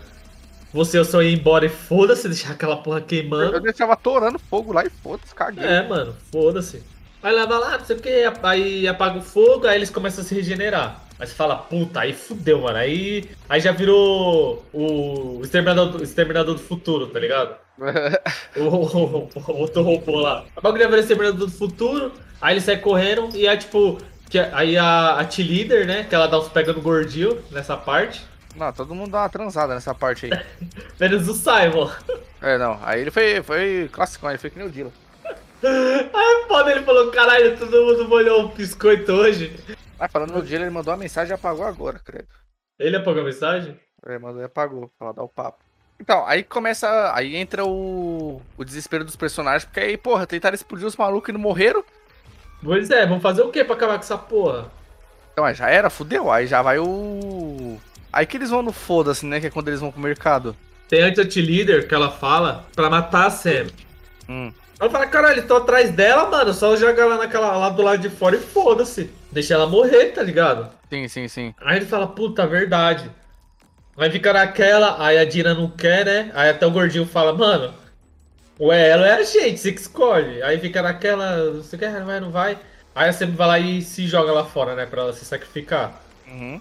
[SPEAKER 2] Você eu só ia embora e foda-se, deixar aquela porra
[SPEAKER 1] Eu
[SPEAKER 2] queimando.
[SPEAKER 1] deixava torando fogo lá e foda-se, caguei.
[SPEAKER 2] É, mano, foda-se. Aí leva lá, não sei o que, aí apaga o fogo, aí eles começam a se regenerar. Aí você fala, puta, aí fudeu, mano. Aí, aí já virou o Exterminador, o Exterminador do Futuro, tá ligado? [laughs] O, o, o outro robô lá. A bagulho virou Exterminador do Futuro, aí ele sai correndo e é tipo. Que, aí a, a T-Leader, né? Que ela dá uns pega no gordinho nessa parte.
[SPEAKER 1] Não, todo mundo dá uma transada nessa parte aí. [laughs]
[SPEAKER 2] Menos o Simon.
[SPEAKER 1] É, não. Aí ele foi, foi classicão, ele foi que nem o Dila. [laughs]
[SPEAKER 2] Aí foda, ele falou, caralho, todo mundo molhou o biscoito hoje.
[SPEAKER 1] Ah, falando no Dila, ele mandou uma mensagem e apagou agora, credo.
[SPEAKER 2] Ele apagou a mensagem?
[SPEAKER 1] Ele mandou e apagou, pra dar o papo. Então, aí começa. Aí entra o. o desespero dos personagens, porque aí, porra, tentaram explodir os malucos e não morreram.
[SPEAKER 2] Pois é, vamos fazer o que pra acabar com essa porra?
[SPEAKER 1] Então, aí já era, fudeu. Aí já vai o. Aí que eles vão no foda-se, né? Que é quando eles vão pro mercado.
[SPEAKER 2] Tem antes a T-Leader que ela fala pra matar a Sam.
[SPEAKER 1] Hum.
[SPEAKER 2] Ela fala, caralho, tô atrás dela, mano. Só joga ela naquela, lá do lado de fora e foda-se. Deixa ela morrer, tá ligado?
[SPEAKER 1] Sim, sim, sim.
[SPEAKER 2] Aí ele fala, puta, verdade. Aí fica naquela, aí a Dina não quer, né? Aí até o gordinho fala, mano, ou é ela ou é a gente, você que escolhe. Aí fica naquela, você quer, não vai, não vai. Aí a Sam vai lá e se joga lá fora, né? Pra ela se sacrificar.
[SPEAKER 1] Uhum.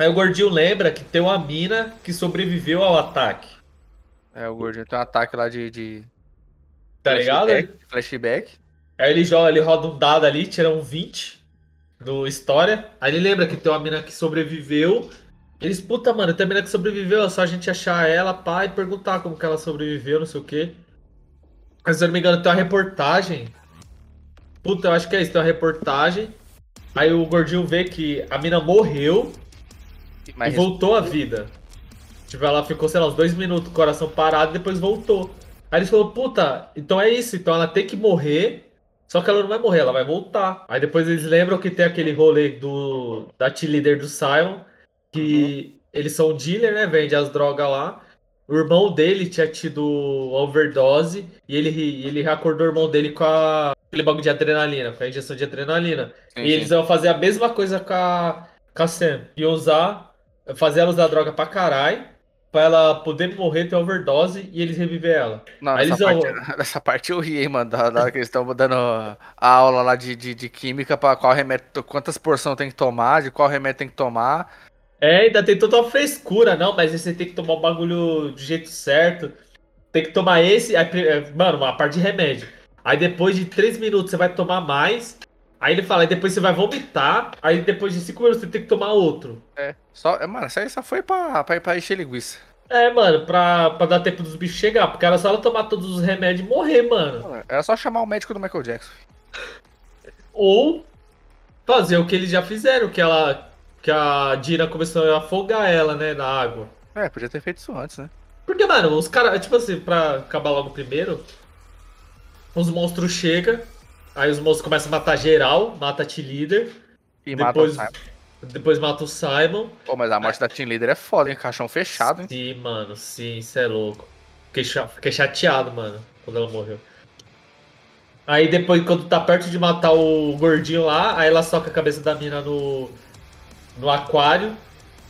[SPEAKER 2] Aí o gordinho lembra que tem uma mina que sobreviveu ao ataque.
[SPEAKER 1] É, o gordinho tem um ataque lá de. de...
[SPEAKER 2] Tá ligado?
[SPEAKER 1] Flashback. Flashback.
[SPEAKER 2] Aí ele joga, ele roda um dado ali, tira um 20 do história. Aí ele lembra que tem uma mina que sobreviveu. Eles, puta, mano, tem uma mina que sobreviveu, é só a gente achar ela, pá, e perguntar como que ela sobreviveu, não sei o quê. Mas se eu não me engano, tem uma reportagem. Puta, eu acho que é isso, tem uma reportagem. Aí o gordinho vê que a mina morreu
[SPEAKER 1] Mas
[SPEAKER 2] e voltou à vida. Tipo, ela ficou, sei lá, uns dois minutos, com o coração parado, e depois voltou. Aí eles falaram, puta, então é isso, então ela tem que morrer, só que ela não vai morrer, ela vai voltar. Aí depois eles lembram que tem aquele rolê do da T-Leader do Simon, que eles são dealer, né, vende as drogas lá. O irmão dele tinha tido overdose, e ele, ele reacordou o irmão dele com a, aquele bagulho de adrenalina, com a injeção de adrenalina.
[SPEAKER 1] Sim,
[SPEAKER 2] E eles vão fazer a mesma coisa com a, com a Sam. E usar, fazer ela usar droga pra caralho, pra ela poder morrer, ter overdose e eles reviver ela.
[SPEAKER 1] Não,
[SPEAKER 2] Aí
[SPEAKER 1] nessa
[SPEAKER 2] eles
[SPEAKER 1] parte, nessa [laughs] parte eu ri, hein, mano. Da, da que eles estão dando a aula lá de, de, de química pra qual remédio, quantas porções tem que tomar, de qual remédio tem que tomar.
[SPEAKER 2] É, ainda tem toda uma frescura, não, mas aí você tem que tomar o bagulho do jeito certo. Tem que tomar esse, aí, é, mano, uma parte de remédio. Aí depois de 3 minutos você vai tomar mais. Aí ele fala, aí depois você vai vomitar. Aí depois de 5 minutos você tem que tomar outro.
[SPEAKER 1] É, só, é, mano, isso aí só foi pra, pra, pra encher linguiça.
[SPEAKER 2] É, mano, pra, pra dar tempo dos bichos chegar. Porque era só ela tomar todos os remédios e morrer, mano.
[SPEAKER 1] Mano, Era só chamar o médico do Michael Jackson.
[SPEAKER 2] Ou fazer o que eles já fizeram, que ela. Que a Dina começou a afogar ela, né, na água.
[SPEAKER 1] É, podia ter feito isso antes, né?
[SPEAKER 2] Porque, mano, os caras, tipo assim, pra acabar logo primeiro, os monstros chegam, aí os monstros começam a matar geral, mata a T-Leader,
[SPEAKER 1] E
[SPEAKER 2] depois,
[SPEAKER 1] mata o Simon.
[SPEAKER 2] depois mata o Simon.
[SPEAKER 1] Pô, mas a morte da Team Leader é foda, hein? Caixão fechado, hein?
[SPEAKER 2] Sim, mano, sim, isso é louco. Fiquei, cha- fiquei chateado, mano, quando ela morreu. Aí depois, quando tá perto de matar o gordinho lá, aí ela soca a cabeça da mina no, no aquário,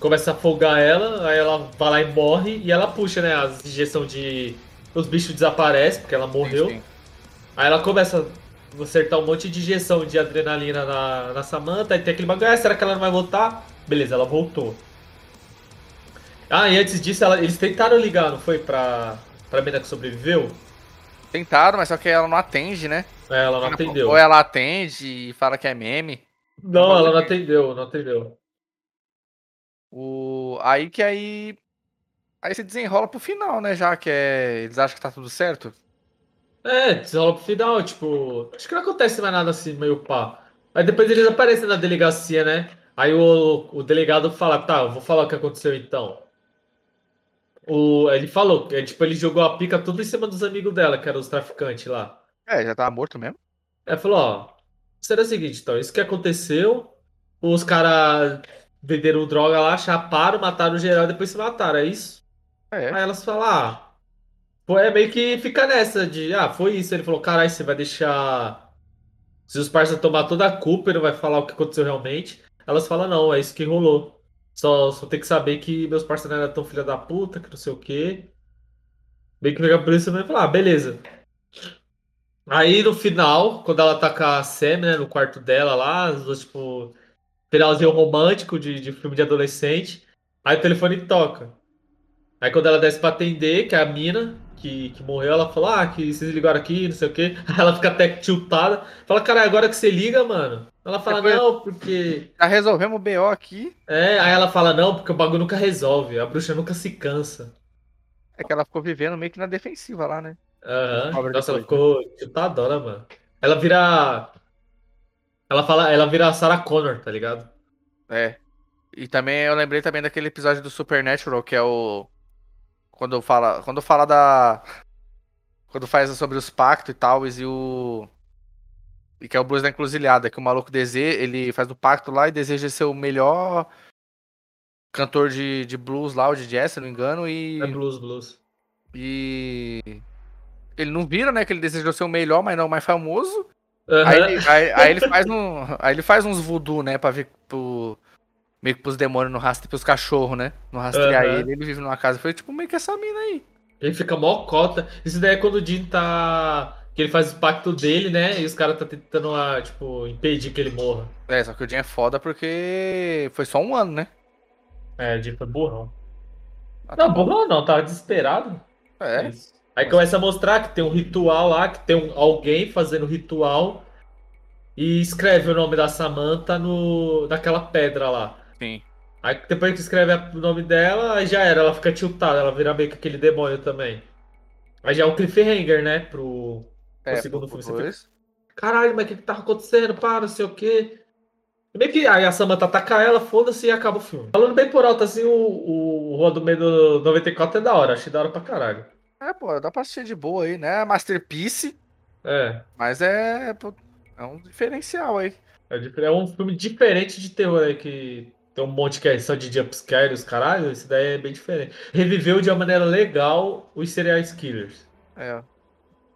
[SPEAKER 2] começa a afogar ela, aí ela vai lá e morre, e ela puxa, né, as injeção de... Os bichos desaparecem, porque ela morreu.
[SPEAKER 1] Sim, sim.
[SPEAKER 2] Aí ela começa a acertar um monte de injeção de adrenalina na, na Samantha, aí tem aquele bagulho, ah, será que ela não vai voltar? Beleza, ela voltou. Ah, e antes disso, ela- eles tentaram ligar, não foi? Pra, pra mina que sobreviveu?
[SPEAKER 1] Tentaram, mas só que ela não atende, né?
[SPEAKER 2] É, ela não atendeu.
[SPEAKER 1] Ou ela atende e fala que é meme.
[SPEAKER 2] Não, ela não atendeu, não atendeu.
[SPEAKER 1] O... Aí que aí. Aí se desenrola pro final, né? Já que é... eles acham que tá tudo certo.
[SPEAKER 2] É, desenrola pro final, tipo. Acho que não acontece mais nada assim, meio pá. Aí depois eles aparecem na delegacia, né? Aí o, o delegado fala, tá, eu vou falar o que aconteceu então. O, ele falou, é, tipo, ele jogou a pica tudo em cima dos amigos dela, que eram os traficantes lá.
[SPEAKER 1] É, já tava morto mesmo.
[SPEAKER 2] É, falou, ó, será o seguinte, então, isso que aconteceu, os caras venderam droga lá, chaparam, mataram o geral e depois se mataram, é isso?
[SPEAKER 1] É.
[SPEAKER 2] Aí elas falam, ah, é meio que fica nessa de, ah, foi isso. Ele falou, caralho, você vai deixar. Se os parceiros tomar toda a culpa, ele não vai falar o que aconteceu realmente. Elas falam, não, é isso que rolou. Só, só tem que saber que meus parceiros não eram tão filha da puta, que não sei o quê. Bem que pegar por isso vai falar, ah, beleza. Aí no final, quando ela tá com a Sam, né, no quarto dela lá, as duas, tipo, finalzinho romântico de, de filme de adolescente. Aí o telefone toca. Aí quando ela desce pra atender, que é a mina que, que morreu, ela fala, ah, que vocês ligaram aqui, não sei o quê. Aí [laughs] ela fica até tiltada. Fala, cara, agora que você liga, mano. Ela fala,
[SPEAKER 1] Depois-
[SPEAKER 2] não, porque.
[SPEAKER 1] Já resolvemos o BO aqui.
[SPEAKER 2] É, aí ela fala, não, porque o bagulho nunca resolve. A bruxa nunca se cansa.
[SPEAKER 1] É que ela ficou vivendo meio que na defensiva lá, né?
[SPEAKER 2] Aham.
[SPEAKER 1] Cobra
[SPEAKER 2] Nossa, ela ficou tiltadona, mano. Ela vira. Ela fala, ela vira a Sarah Connor, tá ligado?
[SPEAKER 1] É. E também eu lembrei também daquele episódio do Supernatural, que é o. Quando fala. Quando fala da. Quando faz sobre os pactos e tal, e o. E que é o Blues da Encruzilhada, que o maluco deseja. Ele faz o pacto lá e deseja ser o melhor cantor de, de blues lá, ou de jazz, se não me engano, e.
[SPEAKER 2] É blues, blues.
[SPEAKER 1] E. Ele não vira, né? Que ele desejou ser o melhor, mas não o mais famoso.
[SPEAKER 2] Aham.
[SPEAKER 1] Aí, ele, aí, aí ele faz um, aí ele faz uns voodoo, né, pra vir pro meio que pros demônios no rastro, pros cachorros, né? No rastrear
[SPEAKER 2] Aham.
[SPEAKER 1] ele, ele vive numa casa. Foi tipo meio que essa mina aí.
[SPEAKER 2] Ele fica mó cota. Isso daí é quando o Jim tá. Que ele faz o pacto dele, né? E os caras tá tentando, ah, tipo, impedir que ele morra.
[SPEAKER 1] É, só que o Jim é foda porque foi só um ano, né?
[SPEAKER 2] É, o Jim foi burrão.
[SPEAKER 1] Ah, tá
[SPEAKER 2] Não,
[SPEAKER 1] bom.
[SPEAKER 2] burrão não, tava desesperado.
[SPEAKER 1] É.
[SPEAKER 2] Isso. Aí começa a mostrar que tem um ritual lá, que tem um- alguém fazendo ritual e escreve o nome da Samantha no, naquela pedra lá.
[SPEAKER 1] Sim.
[SPEAKER 2] Aí depois que escreve o nome dela, aí já era, ela fica tiltada, ela vira meio que aquele demônio também. Aí já é o cliffhanger, né, pro, pro
[SPEAKER 1] É,
[SPEAKER 2] segundo
[SPEAKER 1] pro
[SPEAKER 2] filme. Você fica. Caralho, mas o que que tá acontecendo? Para, não sei o quê. E Meio que aí a Samantha ataca ela, foda-se e acaba o filme. Falando bem por alto, assim, o, o Rua do Meio do 94 é da hora, achei da hora pra caralho.
[SPEAKER 1] É, pô, dá pra assistir de boa aí, né? Masterpiece,
[SPEAKER 2] É,
[SPEAKER 1] mas é, é um diferencial aí.
[SPEAKER 2] é, é um filme diferente de terror aí, que tem um monte que é só de jumpscare, os caralho, esse daí é bem diferente. Reviveu de uma maneira legal os serial killers.
[SPEAKER 1] É.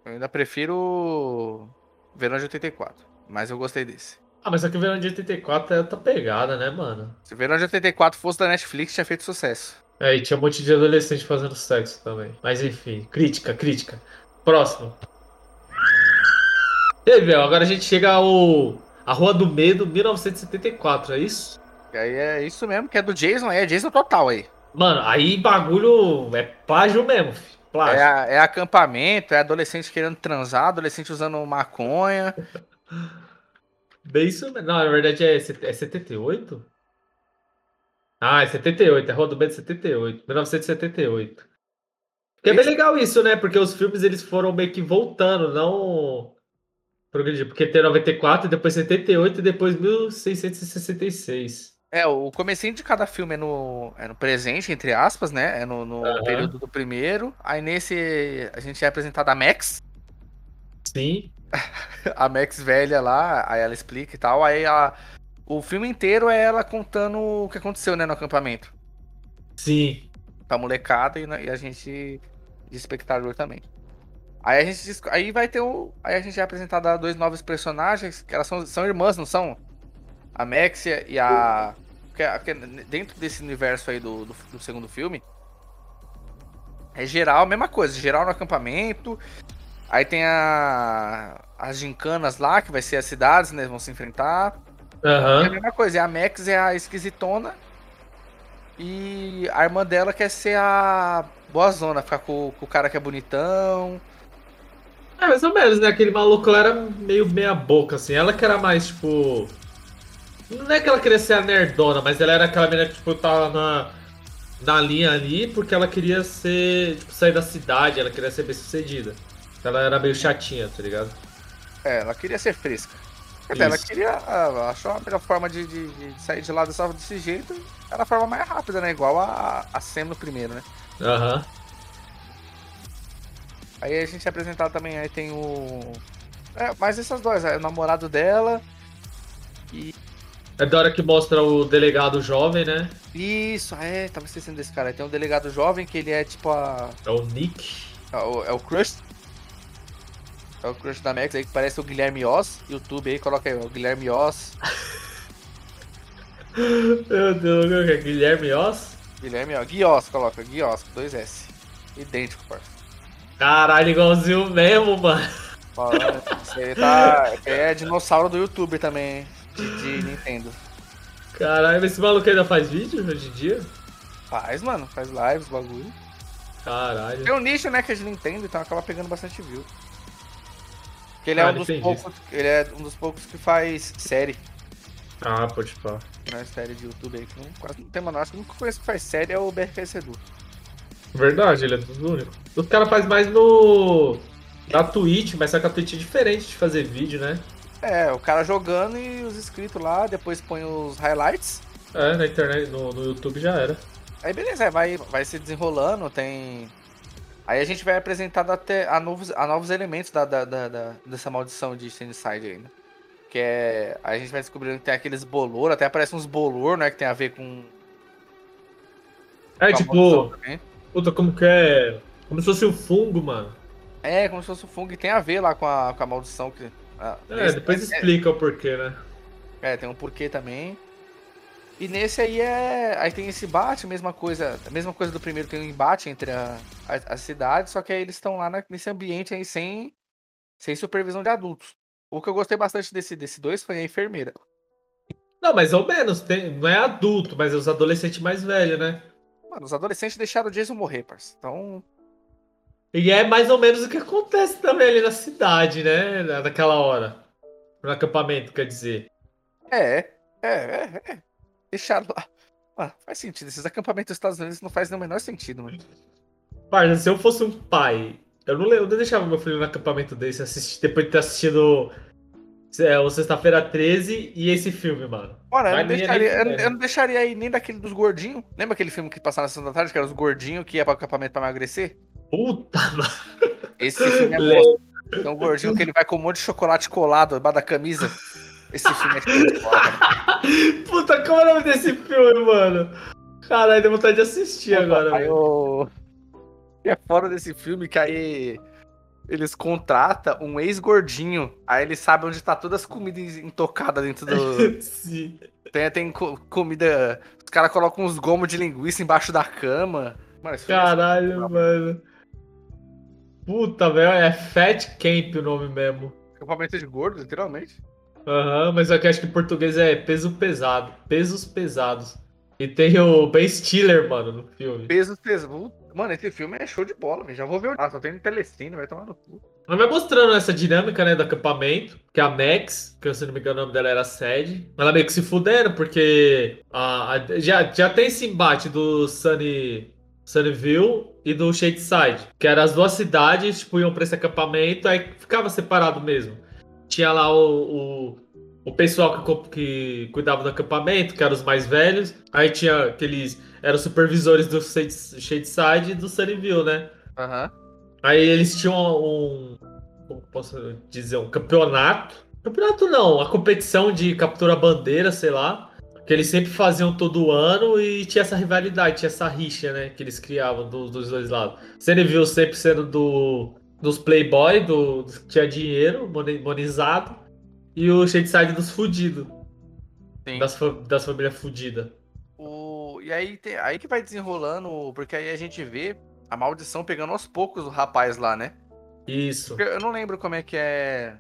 [SPEAKER 1] Eu ainda prefiro Verão de 84, mas eu gostei desse.
[SPEAKER 2] Ah, mas só que o Verão de 84 é outra pegada, né, mano?
[SPEAKER 1] Se Verão de 84 fosse da Netflix, tinha feito sucesso.
[SPEAKER 2] É, e tinha um monte de adolescente fazendo sexo também. Mas enfim, crítica, crítica. Próximo. E aí, Bel, agora a gente chega ao. A Rua do Medo, 1974, é isso?
[SPEAKER 1] Aí é isso mesmo, que é do Jason, é Jason total aí.
[SPEAKER 2] Mano, aí bagulho é plágio mesmo, filho. Plágio.
[SPEAKER 1] É, é acampamento, é adolescente querendo transar, adolescente usando maconha.
[SPEAKER 2] Bem isso mesmo. Não, na verdade é, é 78? Ah, é 78, é Rua do Medo 78, 1978. Que é bem legal isso, né? Porque os filmes eles foram meio que voltando, não progredir. Porque tem 94, depois 78 e depois 1666.
[SPEAKER 1] É, o comecinho de cada filme é no, é no presente, entre aspas, né? É no, no
[SPEAKER 2] Aham.
[SPEAKER 1] período do primeiro. Aí nesse a gente é apresentado a Max,
[SPEAKER 2] Sim. [laughs]
[SPEAKER 1] a Max velha lá, aí ela explica e tal. Aí a, o filme inteiro é ela contando o que aconteceu, né, no acampamento.
[SPEAKER 2] Sim.
[SPEAKER 1] Pra molecada e, e a gente de espectador também. Aí a gente aí vai ter o aí a gente é apresentado a dois novos personagens, que elas são, são irmãs, não são? A Maxia e a que, é- que é dentro desse universo aí do, do, do segundo filme é geral, mesma coisa, geral no acampamento. Aí tem a as gincanas lá, que vai ser as cidades, né, vão se enfrentar. É a mesma coisa, e a Max é a esquisitona. E a irmã dela quer ser a boazona, ficar com, com o cara que é bonitão.
[SPEAKER 2] É, mais ou menos, né? Aquele maluco lá era meio meia boca, assim. Ela que era mais, tipo. Não é que ela queria ser a nerdona, mas ela era aquela menina que, tipo, tava na, na linha ali porque ela queria ser. Tipo, sair da cidade, ela queria ser bem sucedida. Ela era meio chatinha, tá ligado?
[SPEAKER 1] É, ela queria ser fresca. Quer dizer, ela queria. ah, achou a melhor forma de, de- de sair de lá dessa, desse jeito. Era a forma mais rápida, né? Igual a, a Sam no primeiro, né?
[SPEAKER 2] Aham.
[SPEAKER 1] Aí a gente é apresentado também, aí tem o. É, mas essas duas, é o namorado dela.
[SPEAKER 2] É da hora que mostra o delegado jovem, né?
[SPEAKER 1] Isso, é, tava esquecendo desse cara. Tem um delegado jovem que ele é tipo a.
[SPEAKER 2] É o Nick.
[SPEAKER 1] É o, é o Crush. É o Crush da Max aí que parece o Guilherme Oz. YouTube aí, coloca aí, o Guilherme Oz. [laughs]
[SPEAKER 2] Meu Deus, o que é? Guilherme Oz?
[SPEAKER 1] Guilherme Oz. Gui Oz, coloca, Gui Oz, com dois S. Idêntico, parça.
[SPEAKER 2] Caralho, igualzinho mesmo, mano.
[SPEAKER 1] Aí tá. [laughs] é dinossauro do YouTube também, hein? De, de Nintendo.
[SPEAKER 2] Caralho, esse maluco ainda faz vídeo hoje em dia?
[SPEAKER 1] Faz, mano, faz lives, bagulho.
[SPEAKER 2] Caralho.
[SPEAKER 1] Tem um nicho, né, que é de Nintendo, então acaba pegando bastante view. Porque ele é
[SPEAKER 2] Ah,
[SPEAKER 1] um dos poucos. Ele é um dos poucos que faz série.
[SPEAKER 2] Ah, pode falar.
[SPEAKER 1] Né, série de YouTube aí, que não, quase não tem, mano. Acho que o único que faz série é o BRKS Edu.
[SPEAKER 2] Verdade, ele é dos únicos. Os caras fazem mais no. Na Twitch, mas só que a Twitch é diferente de fazer vídeo, né?
[SPEAKER 1] É, o cara jogando e os inscritos lá, depois põe os highlights.
[SPEAKER 2] É, na internet, no, no YouTube já era.
[SPEAKER 1] Aí beleza, aí vai, vai se desenrolando, tem. Aí a gente vai apresentado até a novos, a novos elementos da, da, da- da- dessa maldição de Sandside aí, né? Que é. Aí a gente vai descobrindo que tem aqueles bolor, até aparecem uns bolor, né? Que tem a ver com.
[SPEAKER 2] É
[SPEAKER 1] com
[SPEAKER 2] tipo, puta, como que é. Como se fosse um fungo, mano.
[SPEAKER 1] É, como se fosse o fungo e tem a ver lá com a, com a maldição que. Ah,
[SPEAKER 2] É,
[SPEAKER 1] esse-
[SPEAKER 2] depois
[SPEAKER 1] é-
[SPEAKER 2] explica o porquê, né?
[SPEAKER 1] É, tem um porquê também. E nesse aí é. Aí tem esse embate, mesma coisa. A mesma coisa do primeiro, tem um embate entre a, a, a cidade, só que aí eles estão lá na- nesse ambiente aí sem, sem supervisão de adultos. O que eu gostei bastante desse, desse dois foi a enfermeira.
[SPEAKER 2] Não, mais ou menos. Tem, não é adulto, mas é os adolescentes mais velhos, né?
[SPEAKER 1] Mano, os adolescentes deixaram o Jason morrer, parça. Então.
[SPEAKER 2] E é mais ou menos o que acontece também ali na cidade, né? Na- Naquela hora. No acampamento, quer dizer.
[SPEAKER 1] É, é, é, é. Deixaram lá. Ah, faz sentido. Esses acampamentos dos Estados Unidos não faz o menor sentido, mano.
[SPEAKER 2] Parça, se eu fosse um pai, eu não, eu não deixava meu filho no acampamento desse assistir, depois de ter assistido é, o Sexta-feira 13 e esse filme, mano.
[SPEAKER 1] Mano, eu não,
[SPEAKER 2] nem-
[SPEAKER 1] deixaria, eu, eu não deixaria aí nem daquele dos gordinhos. Lembra aquele filme que passava na sessão da tarde, que era os gordinhos que ia para acampamento pra emagrecer?
[SPEAKER 2] Puta, [laughs] mano.
[SPEAKER 1] Esse filme é bom. Tem um gordinho que ele vai com um monte de chocolate colado debaixo da camisa. Esse filme é cara.
[SPEAKER 2] Puta, qual é o nome desse filme, mano? Caralho, deu vontade de assistir agora,
[SPEAKER 1] Aí
[SPEAKER 2] velho.
[SPEAKER 1] o... E é fora desse filme que aí eles contratam um ex-gordinho. Aí eles sabem onde tá todas as comidas intocadas dentro do... [laughs]
[SPEAKER 2] Sim.
[SPEAKER 1] Tem, tem co- comida... Os caras colocam uns gomos de linguiça embaixo da cama. Mano, é
[SPEAKER 2] Caralho, mano. Puta, velho, é Fat Camp o nome mesmo.
[SPEAKER 1] acampamento de gordo, literalmente.
[SPEAKER 2] Aham, mas aqui acho que em português é peso pesado. Pesos pesados. E tem o Ben Stiller, mano, no filme.
[SPEAKER 1] Peso, peso. Mano, esse filme é show de bola, velho. Já vou ver o. Ah, só tem no Telecine, vai tomar no cu.
[SPEAKER 2] Mas vai mostrando essa dinâmica, né, do acampamento. Que a Max, que se não me engano o nome dela era a Sede, ela meio que se fudendo, porque a, a- já, já tem esse embate do Sunny, Sunnyville e do Shadeside. Que eram as duas cidades, tipo, iam pra esse acampamento, aí ficava separado mesmo. Tinha lá o, o, o pessoal que, que cuidava do acampamento, que eram os mais velhos. Aí tinha aqueles. Eram supervisores do Shades- Shadeside e do Sunnyville, né?
[SPEAKER 1] Aham.
[SPEAKER 2] Aí eles tinham um. Como posso dizer? Um campeonato. Campeonato não, a competição de captura bandeira, sei lá. Que eles sempre faziam todo ano e tinha essa rivalidade, tinha essa rixa, né? Que eles criavam dos, dos dois lados. Você viu sempre sendo do, dos Playboy, do, que tinha dinheiro, mone- monizado. E o Shadeside dos fudidos.
[SPEAKER 1] Sim.
[SPEAKER 2] Das, das famílias fudidas.
[SPEAKER 1] O... E aí, tem... aí que vai desenrolando, porque aí a gente vê a maldição pegando aos poucos o rapaz lá, né?
[SPEAKER 2] Isso.
[SPEAKER 1] Porque eu não lembro como é que é.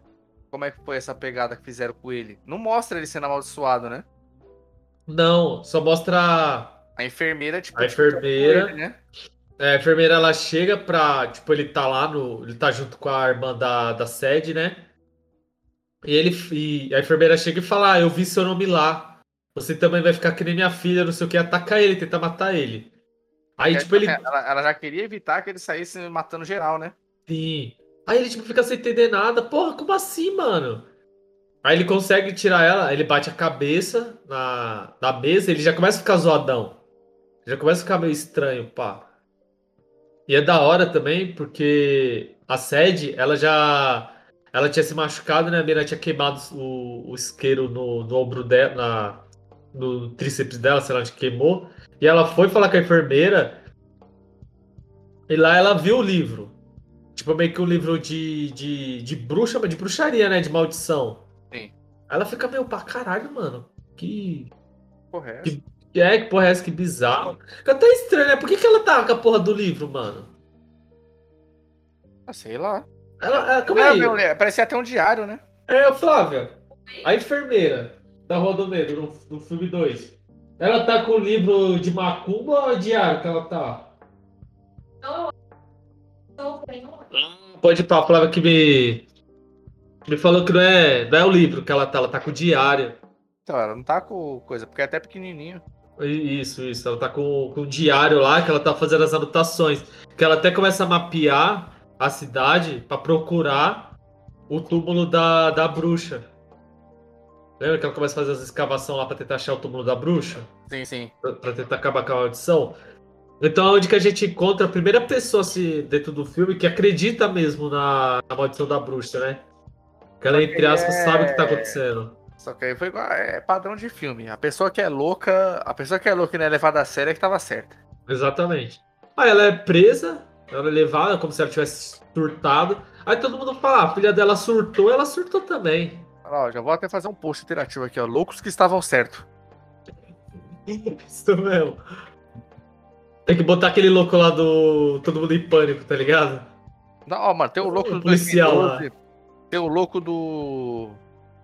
[SPEAKER 1] Como é que foi essa pegada que fizeram com ele. Não mostra ele sendo amaldiçoado, né?
[SPEAKER 2] Não, só mostra
[SPEAKER 1] A enfermeira, tipo.
[SPEAKER 2] A
[SPEAKER 1] tipo,
[SPEAKER 2] enfermeira.
[SPEAKER 1] ele, né?
[SPEAKER 2] É, a enfermeira ela chega pra. Tipo, ele tá lá no. Ele tá junto com a irmã da, da sede, né? E ele. E a enfermeira chega e fala: Ah, eu vi seu nome lá. você também vai ficar que nem minha filha, não sei o que, atacar ele, tentar matar ele. Aí,
[SPEAKER 1] É,
[SPEAKER 2] tipo, ele.
[SPEAKER 1] ela, ela já queria evitar que ele saísse matando geral, né?
[SPEAKER 2] Sim. Aí ele, tipo, fica sem entender nada. Porra, como assim, mano? Aí ele consegue tirar ela, ele bate a cabeça na, na mesa, ele já começa a ficar zoadão. Já começa a ficar meio estranho, pá. E é da hora também, porque a sede, ela já. Ela tinha se machucado, né? A mina tinha queimado o, o isqueiro no, no ombro dela, na, no tríceps dela, sei lá onde queimou. E ela foi falar com a enfermeira. E lá ela viu o livro. Tipo, meio que um livro de, de, de bruxa, mas de bruxaria, né? De maldição. Ela fica meio pra caralho, mano. Que.
[SPEAKER 1] Porra, é?
[SPEAKER 2] Que- é, que porra é essa? Que bizarro. Fica até estranho, né? Por que, que ela tá com a porra do livro, mano?
[SPEAKER 1] Ah, sei lá.
[SPEAKER 2] Ela, ela,
[SPEAKER 1] Não,
[SPEAKER 2] aí.
[SPEAKER 1] meu, é, parecia até um diário, né?
[SPEAKER 2] É, Flávia, a enfermeira da Rua do Medo, no, no filme 2. Ela tá com o livro de macumba ou é diário que ela tá? Pode ir pra Flávia que me. Me falou que não é, não é o livro que ela tá, ela tá com o diário.
[SPEAKER 1] Então, ela não tá com coisa, porque é até pequenininho.
[SPEAKER 2] Isso, isso. Ela tá com, com o diário lá, que ela tá fazendo as anotações. Que ela até começa a mapear a cidade pra procurar o túmulo da, da bruxa. Lembra que ela começa a fazer as escavações lá pra tentar achar o túmulo da bruxa?
[SPEAKER 1] Sim, sim.
[SPEAKER 2] Pra, pra tentar acabar com a maldição? Então é onde que a gente encontra a primeira pessoa assim, dentro do filme que acredita mesmo na, na maldição da bruxa, né? Que ela, entre aspas,
[SPEAKER 1] É.
[SPEAKER 2] sabe o que tá acontecendo.
[SPEAKER 1] Só que aí foi igual, é padrão de filme. A pessoa que é louca, a pessoa que é louca e não é levada a sério é que tava certa.
[SPEAKER 2] Exatamente. Aí ela é presa, ela é levada como se ela tivesse surtado. Aí todo mundo fala, ah, a filha dela surtou, ela surtou também.
[SPEAKER 1] Olha, ó, já vou até fazer um post interativo aqui, ó. Loucos que estavam certo. [laughs]
[SPEAKER 2] Isso mesmo. Tem que botar aquele louco lá do Todo Mundo em Pânico, tá ligado?
[SPEAKER 1] Não, ó, mano, tem o louco
[SPEAKER 2] O
[SPEAKER 1] do
[SPEAKER 2] policial
[SPEAKER 1] 2012, tem o louco do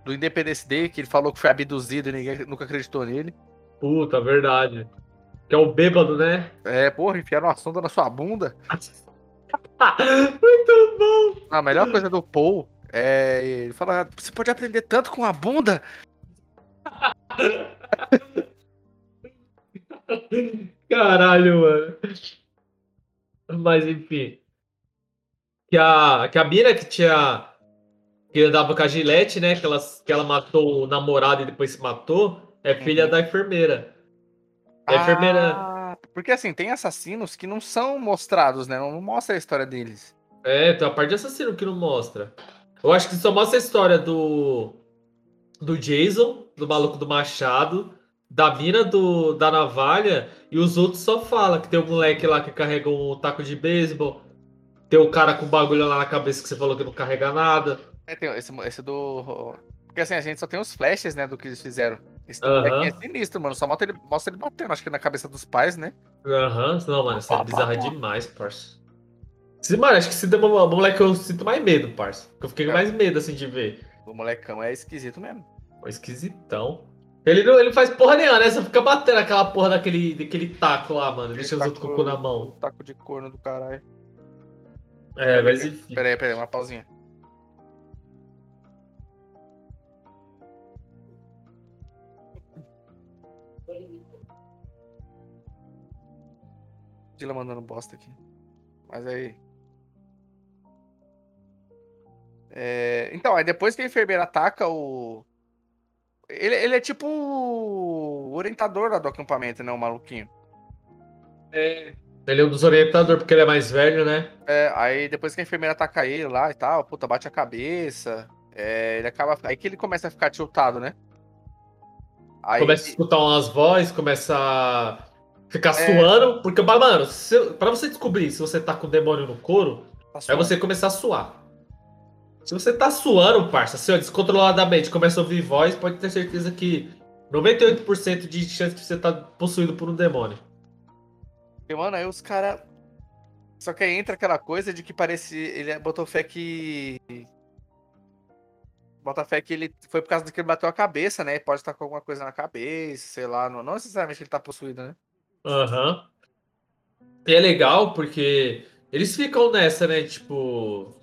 [SPEAKER 1] do Independence Day, que ele falou que foi abduzido e ninguém nunca acreditou nele.
[SPEAKER 2] Puta, verdade. Que é o bêbado, né?
[SPEAKER 1] É, porra, enfiaram uma sonda na sua bunda. [laughs]
[SPEAKER 2] Muito bom.
[SPEAKER 1] A melhor coisa do Paul é ele fala, você pode aprender tanto com a bunda. [laughs]
[SPEAKER 2] Caralho, mano. Mas enfim. Que a, que a Mira que tinha. Que andava com a Gillette, né? Que ela, que ela matou o namorado e depois se matou. É filha
[SPEAKER 1] Uhum.
[SPEAKER 2] da enfermeira. Enfermeira.
[SPEAKER 1] Ah, porque assim, tem assassinos que não são mostrados, né? Não mostra a história deles.
[SPEAKER 2] É, tem a parte de assassino que não mostra. Eu acho que só mostra a história do. Do Jason, do maluco do machado, da mina do, da navalha, e os outros só falam que tem um moleque lá que carrega um taco de beisebol, tem o cara com bagulho lá na cabeça que você falou que não carrega nada.
[SPEAKER 1] É, tem esse, esse do. Porque assim, a gente só tem os flashes, né, do que eles fizeram. Esse molequinho é sinistro, mano. Só mostra ele, mostra ele batendo, acho que na cabeça dos pais, né?
[SPEAKER 2] Aham, não, mano, isso é bizarro demais, parça. Se, mano, acho que se der uma moleque eu sinto mais medo, parça. Eu fiquei com
[SPEAKER 1] É.
[SPEAKER 2] mais medo assim de ver.
[SPEAKER 1] O molecão é esquisito mesmo.
[SPEAKER 2] Pô, esquisitão. Ele não, ele faz porra nenhuma, né? Só fica batendo aquela porra daquele, daquele taco lá, mano. Deixa os outros com o
[SPEAKER 1] tacou-
[SPEAKER 2] cu na mão.
[SPEAKER 1] Taco de corno do caralho.
[SPEAKER 2] É, mas enfim.
[SPEAKER 1] Pera aí, pera aí, uma pausinha. Dila mandando bosta aqui. Mas aí. É, Então, aí depois que a enfermeira ataca o. Ele, ele é tipo o orientador lá do acampamento, né? O maluquinho.
[SPEAKER 2] É. Ele é um dos orientadores porque ele é mais velho, né?
[SPEAKER 1] É, aí depois que a enfermeira ataca ele lá e tal, puta, bate a cabeça. é, ele acaba. Aí que ele começa a ficar tiltado, né? Aí,
[SPEAKER 2] Começa a escutar umas vozes, começa a ficar
[SPEAKER 1] É.
[SPEAKER 2] suando. Porque, mano, se, pra você descobrir se você tá com o demônio no couro,
[SPEAKER 1] tá
[SPEAKER 2] é você começar a suar. Se você tá suando, parça, assim, ó, descontroladamente, começa a ouvir voz, pode ter certeza que 98% de chance de você tá possuído por um demônio.
[SPEAKER 1] Porque, mano, aí os caras. Só que aí entra aquela coisa de que parece. Ele botou fé que. Bota fé que ele foi por causa do que ele bateu a cabeça, né? Pode estar com alguma coisa na cabeça, sei lá. Não, não necessariamente ele tá possuído, né?
[SPEAKER 2] Aham. E é legal porque eles ficam nessa, né? Tipo.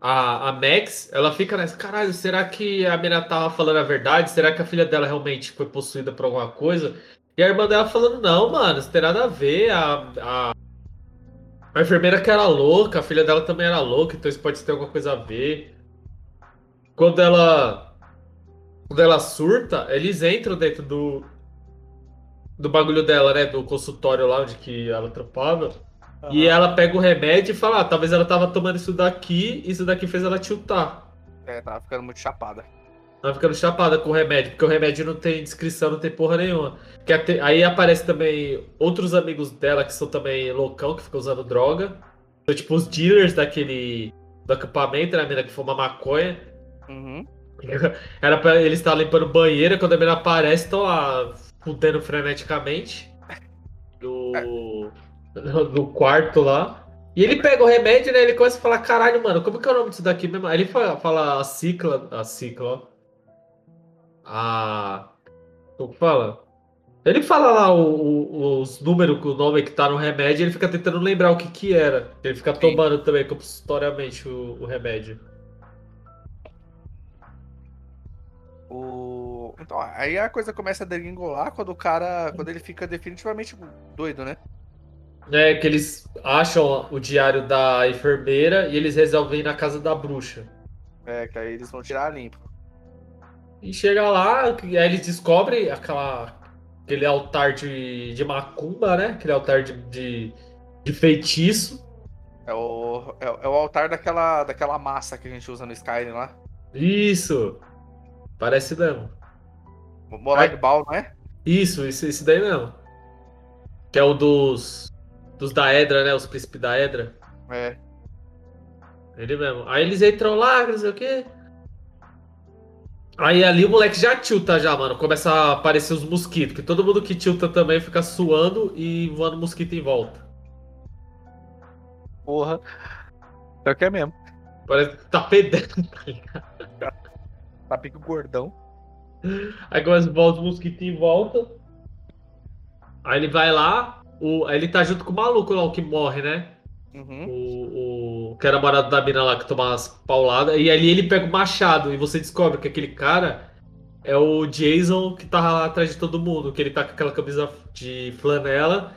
[SPEAKER 2] a, a Max, ela fica nessa, caralho, será que a menina tava falando a verdade? Será que a filha dela realmente foi possuída por alguma coisa? E a irmã dela falando, não, mano, isso tem nada a ver. A, a, a enfermeira que era louca, a filha dela também era louca, então isso pode ter alguma coisa a ver. Quando ela. Quando ela surta, eles entram dentro do. Do bagulho dela, né? Do consultório lá onde que ela trampava. Uhum. E ela pega o remédio e fala, ah, talvez ela tava tomando isso daqui, e isso daqui fez ela tiltar.
[SPEAKER 1] É, tava ficando muito chapada.
[SPEAKER 2] Tava ficando chapada com o remédio, porque o remédio não tem descrição, não tem porra nenhuma. Que até, aí aparece também outros amigos dela que são também loucão, que ficam usando droga. Então, tipo, os dealers daquele. do acampamento, né, a mina que fuma maconha.
[SPEAKER 1] Uhum. [laughs]
[SPEAKER 2] Era pra eles estar limpando banheiro, quando a mina aparece, estão lá fudendo freneticamente. Do. No quarto lá. E ele pega o remédio, né? Ele começa a falar, caralho, mano, como que é o nome disso daqui mesmo? Aí ele fala, fala a cicla. A cicla, ó. A. Como fala? Ele fala lá o, o, os números, o nome que tá no remédio, ele fica tentando lembrar o que que era. Ele fica Sim. tomando também compulsoriamente o, o remédio.
[SPEAKER 1] Então, aí a coisa começa a degringolar quando o cara. Quando ele fica definitivamente doido, né?
[SPEAKER 2] É, que eles acham o diário da enfermeira e eles resolvem ir na casa da bruxa.
[SPEAKER 1] É, que aí eles vão tirar limpo.
[SPEAKER 2] E chega lá, e aí eles descobrem aquela, aquele altar de, de macumba, né? Aquele altar de, de, de feitiço.
[SPEAKER 1] É o, é, é, o altar daquela, daquela massa que a gente usa no Skyrim lá.
[SPEAKER 2] Isso! Parece mesmo.
[SPEAKER 1] O Molag Ball, não é?
[SPEAKER 2] Isso, esse, esse daí mesmo. Que é o dos dos da Edra, né? Os príncipes da Edra.
[SPEAKER 1] É.
[SPEAKER 2] Ele mesmo. Aí eles entram lá, não sei o quê. Aí ali o moleque já tilta já, mano. Começa a aparecer os mosquitos. Que todo mundo que tilta também fica suando e voando mosquito em volta.
[SPEAKER 1] Porra. É o que é mesmo.
[SPEAKER 2] Parece que tá pedendo, [laughs] tá
[SPEAKER 1] ligado? Tá pico gordão.
[SPEAKER 2] Aí começa a voar os mosquitos em volta. Aí ele vai lá, o, ele tá junto com o maluco lá, o que morre, né?
[SPEAKER 1] Uhum.
[SPEAKER 2] O, o que era namorado da mina lá que toma as pauladas. E ali ele pega o machado e você descobre que aquele cara é o Jason que tá lá atrás de todo mundo. Que ele tá com aquela camisa de flanela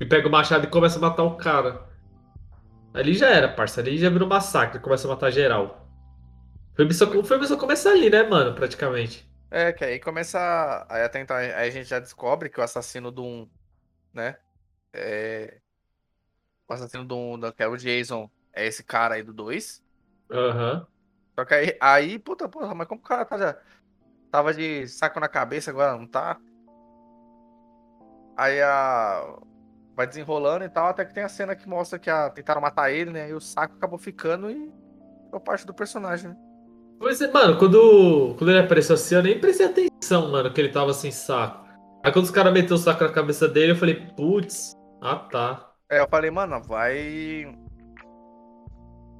[SPEAKER 2] e pega o machado e começa a matar o cara. Ali já era, parça. Ali já virou massacre, começa a matar geral. O filme, só, o filme só começa ali, né, mano, praticamente.
[SPEAKER 1] É, que aí começa. Aí até então aí a gente já descobre que o assassino do um, né? É... O assassino do, do que é o Jason é esse cara aí do 2.
[SPEAKER 2] Aham. Uhum.
[SPEAKER 1] Só que aí, aí, puta, porra, mas como o cara tá já, tava de saco na cabeça, agora não tá? Aí a. Vai desenrolando e tal, até que tem a cena que mostra que a... tentaram matar ele, né? E o saco acabou ficando e foi parte do personagem, né?
[SPEAKER 2] Pois é, mano, quando, quando ele apareceu assim, eu nem prestei atenção, mano, que ele tava sem saco. Aí quando os caras meteram o saco na cabeça dele, eu falei, putz, ah, tá.
[SPEAKER 1] É, eu falei, mano, vai.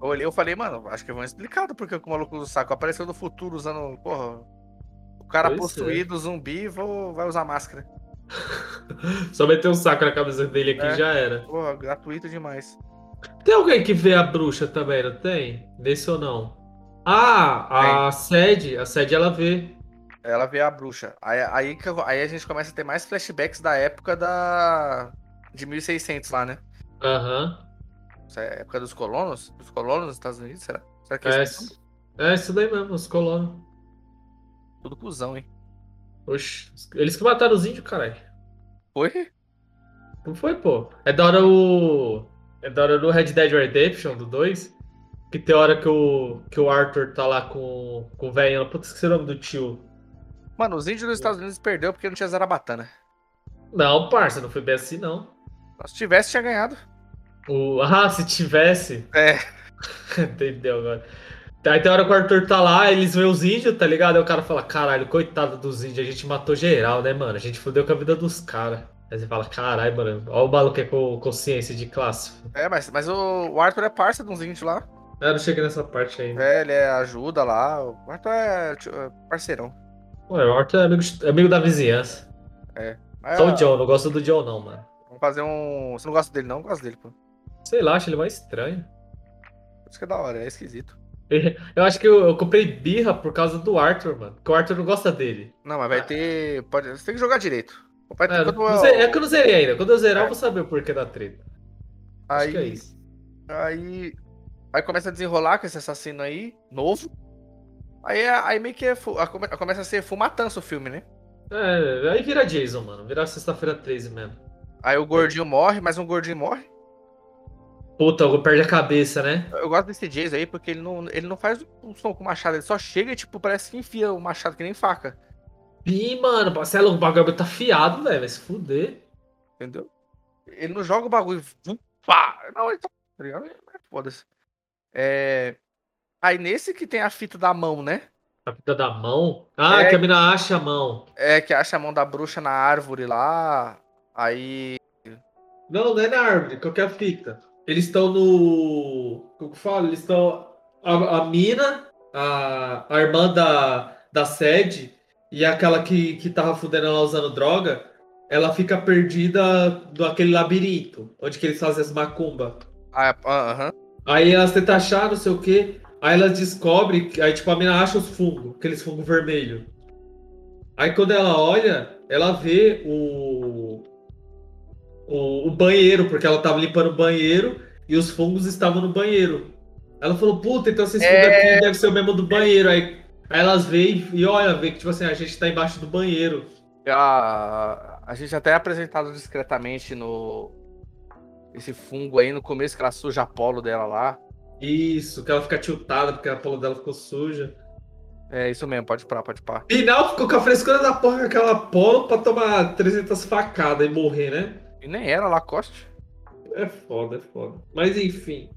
[SPEAKER 1] Eu olhei, eu falei, mano, acho que vão explicar porque o maluco do saco apareceu no futuro usando, porra. O cara pois possuído, é. zumbi, vou, vai usar máscara. [laughs]
[SPEAKER 2] Só meter um saco na cabeça dele aqui é. já era.
[SPEAKER 1] Porra, gratuito demais.
[SPEAKER 2] Tem alguém que vê a bruxa também, não tem? Nesse ou não? Ah, a sede, a sede ela vê.
[SPEAKER 1] Ela vê a bruxa. Aí, aí, aí a gente começa a ter mais flashbacks da época da de 1600 lá, né?
[SPEAKER 2] Aham. Uhum.
[SPEAKER 1] Essa é a época dos colonos? Dos colonos dos Estados Unidos, será? Será
[SPEAKER 2] que é, isso, é isso daí mesmo, os colonos.
[SPEAKER 1] Tudo cuzão, hein?
[SPEAKER 2] Oxe, eles que mataram os índios, caralho.
[SPEAKER 1] Foi?
[SPEAKER 2] Não foi, pô. É da hora o. É da hora do Red Dead Redemption, do 2. Que tem hora que o, que o Arthur tá lá com, com o velho. Puta, esqueci o nome do tio.
[SPEAKER 1] Mano, os índios dos Estados Unidos perdeu porque não tinha Zarabatana.
[SPEAKER 2] Não, parça, não foi bem assim, não.
[SPEAKER 1] Se tivesse, tinha ganhado.
[SPEAKER 2] O... Ah, se tivesse?
[SPEAKER 1] É. [laughs]
[SPEAKER 2] Entendeu agora. Aí tem hora que o Arthur tá lá, eles veem os índios, tá ligado? Aí o cara fala, caralho, coitado dos índios, a gente matou geral, né, mano? A gente fudeu com a vida dos caras. Aí você fala, caralho, mano, olha o maluco é com consciência de classe.
[SPEAKER 1] É, mas, mas o, o Arthur é parça dos índios lá.
[SPEAKER 2] É, eu não cheguei nessa parte ainda.
[SPEAKER 1] É, ele é ajuda lá. O Arthur é, é parceirão.
[SPEAKER 2] Ué, o Arthur é amigo, amigo da vizinhança.
[SPEAKER 1] É.
[SPEAKER 2] Só o John, não gosto do John, não, mano.
[SPEAKER 1] Vamos fazer um. Você não gosta dele, não? Eu gosto dele, pô.
[SPEAKER 2] Sei lá, acho ele mais estranho.
[SPEAKER 1] Isso que é da hora, é esquisito. [laughs]
[SPEAKER 2] Eu acho que eu, eu comprei birra por causa do Arthur, mano. Porque o Arthur não gosta dele.
[SPEAKER 1] Não, mas vai ter. Pode... Você tem que jogar direito. Ter...
[SPEAKER 2] É,
[SPEAKER 1] quando
[SPEAKER 2] não é que eu não zerei ainda. Quando eu zerar,
[SPEAKER 1] É.
[SPEAKER 2] eu vou saber o porquê da treta. Acho que é
[SPEAKER 1] Aí,
[SPEAKER 2] isso.
[SPEAKER 1] aí, aí começa a desenrolar com esse assassino aí, novo. Aí, é- aí meio que é começa a ser fumatança o filme, né?
[SPEAKER 2] É, aí vira Jason, mano. Vira sexta-feira 13 mesmo.
[SPEAKER 1] Aí o gordinho morre, mas um gordinho morre.
[SPEAKER 2] Puta, eu perde a cabeça, né?
[SPEAKER 1] Eu gosto desse Jason aí porque ele não, ele não faz um som com machado, ele só chega e, tipo, parece que enfia o machado que nem faca.
[SPEAKER 2] Ih, mano, Marcelo, o bagulho tá fiado, velho. Vai se fuder.
[SPEAKER 1] Entendeu? Ele não joga o bagulho. Pá! Não, ele tá. tá ligado? É, Foda-se. É. Aí nesse que tem a fita da mão, né?
[SPEAKER 2] A fita da mão? Ah,
[SPEAKER 1] É.
[SPEAKER 2] que a mina acha a mão.
[SPEAKER 1] É que acha a mão da bruxa na árvore lá. Aí.
[SPEAKER 2] Não, não é na árvore, qualquer fita. Eles estão no. Como que fala? Eles estão. A, a mina, a, a irmã da, da sede e aquela que, que tava fudendo ela usando droga, ela fica perdida naquele labirinto, onde que eles fazem as macumba.
[SPEAKER 1] Ah, Aham.
[SPEAKER 2] Aí elas tentam achar, não sei o que. Aí elas descobrem, aí tipo a mina acha os fungos, aqueles fungos vermelhos. Aí quando ela olha, ela vê o, o, o banheiro, porque ela tava limpando o banheiro e os fungos estavam no banheiro. Ela falou, puta, então esse fungo
[SPEAKER 1] É.
[SPEAKER 2] aqui deve ser o mesmo do banheiro. Aí, aí elas veem e olha, vê que tipo assim, a gente tá embaixo do banheiro.
[SPEAKER 1] A, a gente até é apresentado discretamente no. Esse fungo aí no começo que ela suja a polo dela lá.
[SPEAKER 2] Isso, que ela fica tiltada porque a polo dela ficou suja.
[SPEAKER 1] É isso mesmo, pode parar, pode parar.
[SPEAKER 2] Final ficou com a frescura da porra com aquela polo pra tomar 300 facadas e morrer, né?
[SPEAKER 1] E nem era Lacoste.
[SPEAKER 2] É foda, é foda. Mas enfim.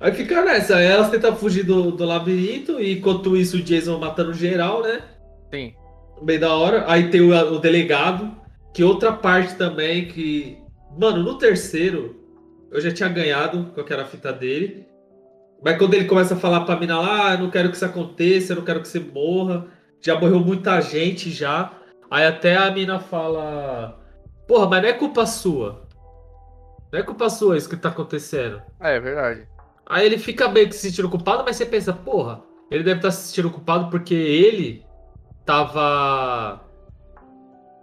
[SPEAKER 2] Aí fica nessa, aí elas tentam fugir do, do labirinto e enquanto isso o Jason matando geral, né?
[SPEAKER 1] Sim.
[SPEAKER 2] Bem da hora. Aí tem o, o delegado, que outra parte também que. Mano, no terceiro eu já tinha ganhado com aquela fita dele. Mas quando ele começa a falar pra mina lá, ah, eu não quero que isso aconteça, eu não quero que você morra. Já morreu muita gente já. Aí até a mina fala. Porra, mas não é culpa sua. Não é culpa sua isso que tá acontecendo.
[SPEAKER 1] É, é verdade.
[SPEAKER 2] Aí ele fica meio que se sentindo culpado, mas você pensa, porra, ele deve estar se sentindo culpado porque ele tava.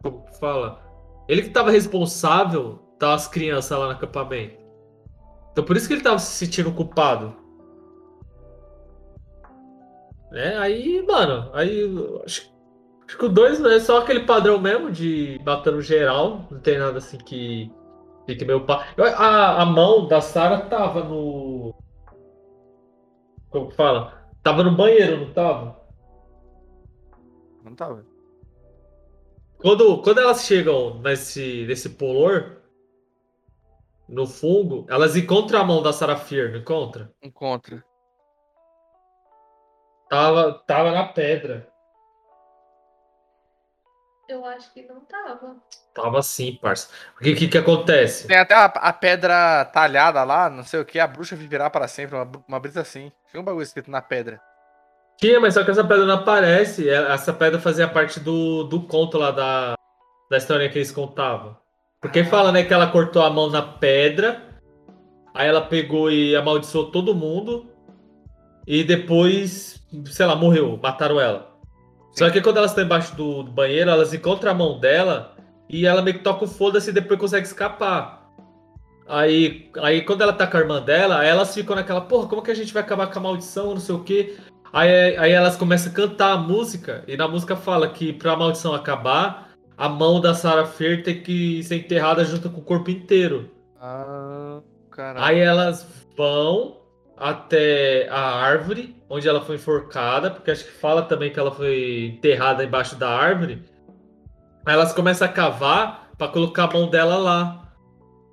[SPEAKER 2] Como que fala? Ele que tava responsável das crianças lá no acampamento. Então por isso que ele tava se sentindo culpado. Né? Aí, mano, aí acho, acho que o 2 é só aquele padrão mesmo de matando geral. Não tem nada assim que fique meio pá. Eu- A, a mão da Sarah tava no. Como que fala? Tava no banheiro, não tava?
[SPEAKER 1] Não tava.
[SPEAKER 2] Quando, quando elas chegam nesse, nesse polor, no fungo, elas encontram a mão da Sarah Fear, não encontra?
[SPEAKER 1] Encontra.
[SPEAKER 2] Tava, tava na pedra.
[SPEAKER 3] Eu acho que não tava.
[SPEAKER 2] Tava assim, parça. O que, que que acontece?
[SPEAKER 1] Tem até a, a pedra talhada lá, não sei o que, a bruxa viverá para sempre, uma, uma brisa assim. Tinha um bagulho escrito na pedra.
[SPEAKER 2] Tinha, mas só que essa pedra não aparece. É- Essa pedra fazia parte do, do conto lá da, da história que eles contavam. Porque fala, né, que ela cortou a mão na pedra, aí ela pegou e amaldiçoou todo mundo, e depois, sei lá, morreu, mataram ela. Só que quando elas estão embaixo do, do banheiro, elas encontram a mão dela e ela meio que toca o foda-se e depois consegue escapar. Aí, aí quando ela tá com a irmã dela, elas ficam naquela, porra, como que a gente vai acabar com a maldição, não sei o quê. Aí, aí elas começam a cantar a música, e na música fala que pra maldição acabar, a mão da Sarah Fer tem que ser enterrada junto com o corpo inteiro.
[SPEAKER 1] Ah, caralho.
[SPEAKER 2] Aí elas vão até a árvore onde ela foi enforcada, porque acho que fala também que ela foi enterrada embaixo da árvore. Aí elas começam a cavar pra colocar a mão dela lá.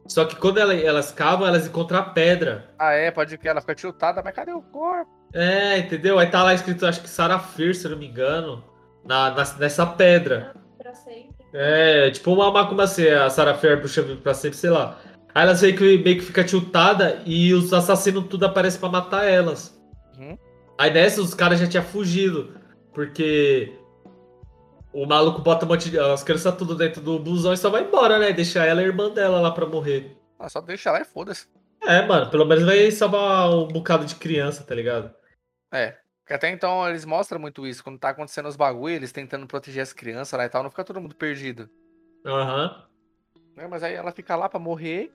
[SPEAKER 2] Só que quando ela- elas cavam, elas encontram a pedra.
[SPEAKER 1] Ah, é, pode que ela fica tiltada, mas cadê o corpo?
[SPEAKER 2] É, entendeu? Aí tá lá escrito, acho que Sarah Fear, se eu não me engano, na, na- nessa pedra.
[SPEAKER 3] Pra sempre.
[SPEAKER 2] É, tipo uma macumba assim, a Sarah Fair puxa pra sempre, sei lá. Aí elas meio que, meio que fica tiltada e os assassinos tudo aparecem pra matar elas.
[SPEAKER 1] Uhum.
[SPEAKER 2] Aí nessa os caras já tinham fugido, porque o maluco bota um monte de. As crianças tudo dentro do busão e só vai embora, né? Deixa ela e a irmã dela lá pra morrer.
[SPEAKER 1] Ah, só deixa lá e foda-se.
[SPEAKER 2] É, mano, pelo menos vai salvar um bocado de criança, tá ligado?
[SPEAKER 1] É. Porque até então eles mostram muito isso. Quando tá acontecendo os bagulho, eles tentando proteger as crianças lá e tal, não fica todo mundo perdido.
[SPEAKER 2] Aham.
[SPEAKER 1] né? Mas aí ela fica lá pra morrer.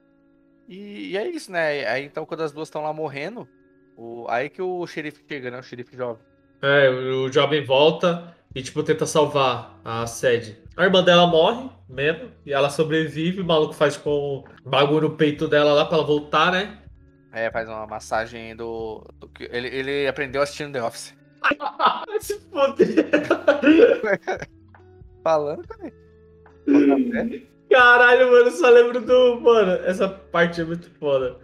[SPEAKER 1] E, e é isso, né? Aí então quando as duas estão lá morrendo, o, aí que o xerife chega, né? O xerife jovem.
[SPEAKER 2] É, o jovem volta e, tipo, tenta salvar a sede. A irmã dela morre mesmo, e ela sobrevive. O maluco faz com um bagulho no peito dela lá pra ela voltar, né?
[SPEAKER 1] É, faz uma massagem do. do ele, ele aprendeu assistindo The Office. [laughs]
[SPEAKER 2] Se foder. [laughs]
[SPEAKER 1] Falando, cara.
[SPEAKER 2] Caralho, mano, eu só lembro do. Mano, essa parte é muito foda.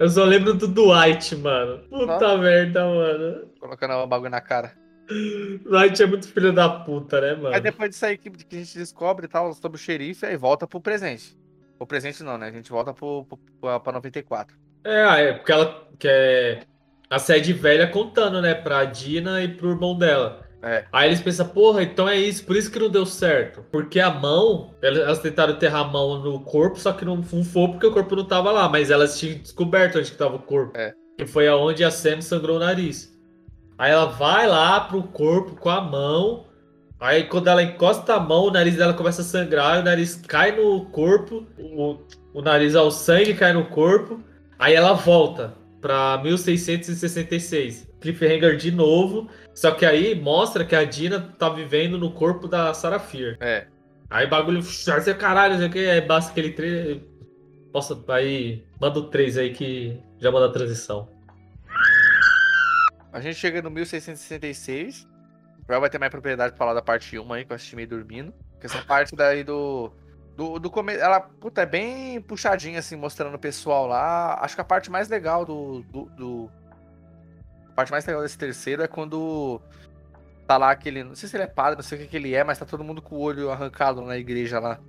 [SPEAKER 2] Eu só lembro do Dwight, mano. Puta merda, mano.
[SPEAKER 1] Colocando o bagulho na cara.
[SPEAKER 2] Dwight é muito filho da puta, né, mano?
[SPEAKER 1] Aí depois disso aí que, que a gente descobre e tal sobre o xerife, aí volta pro presente. O presente não, né? A gente volta pro, pro, pra 94.
[SPEAKER 2] É, ah, é porque ela quer a sede velha contando, né, pra Dina e pro irmão dela.
[SPEAKER 1] É.
[SPEAKER 2] Aí eles pensam, porra, então é isso, por isso que não deu certo. Porque a mão, elas tentaram enterrar a mão no corpo, só que não, não foi porque o corpo não tava lá, mas elas tinham descoberto onde que tava o corpo.
[SPEAKER 1] É.
[SPEAKER 2] Que foi aonde a Sam sangrou o nariz. Aí ela vai lá pro corpo com a mão. Aí quando ela encosta a mão, o nariz dela começa a sangrar, o nariz cai no corpo, o, o nariz ao sangue cai no corpo. Aí ela volta pra 1666. Cliffhanger de novo. Só que aí mostra que a Dina tá vivendo no corpo da Sarah Fear.
[SPEAKER 1] É.
[SPEAKER 2] Aí bagulho, você caralho, não sei o que, aí basta aquele trailer. Nossa, aí manda o 3 aí que já manda a transição.
[SPEAKER 1] A gente chega no 1666. O Joel vai ter mais propriedade pra falar da parte 1 aí, que eu assisti meio dormindo. Porque essa parte daí do. Do, do. Ela, puta, é bem puxadinha, assim, mostrando o pessoal lá. Acho que a parte mais legal do. do, do- A parte mais legal desse terceiro é quando. Tá lá aquele. Não sei se ele é padre, não sei o que, que ele é, mas tá todo mundo com o olho arrancado na igreja lá.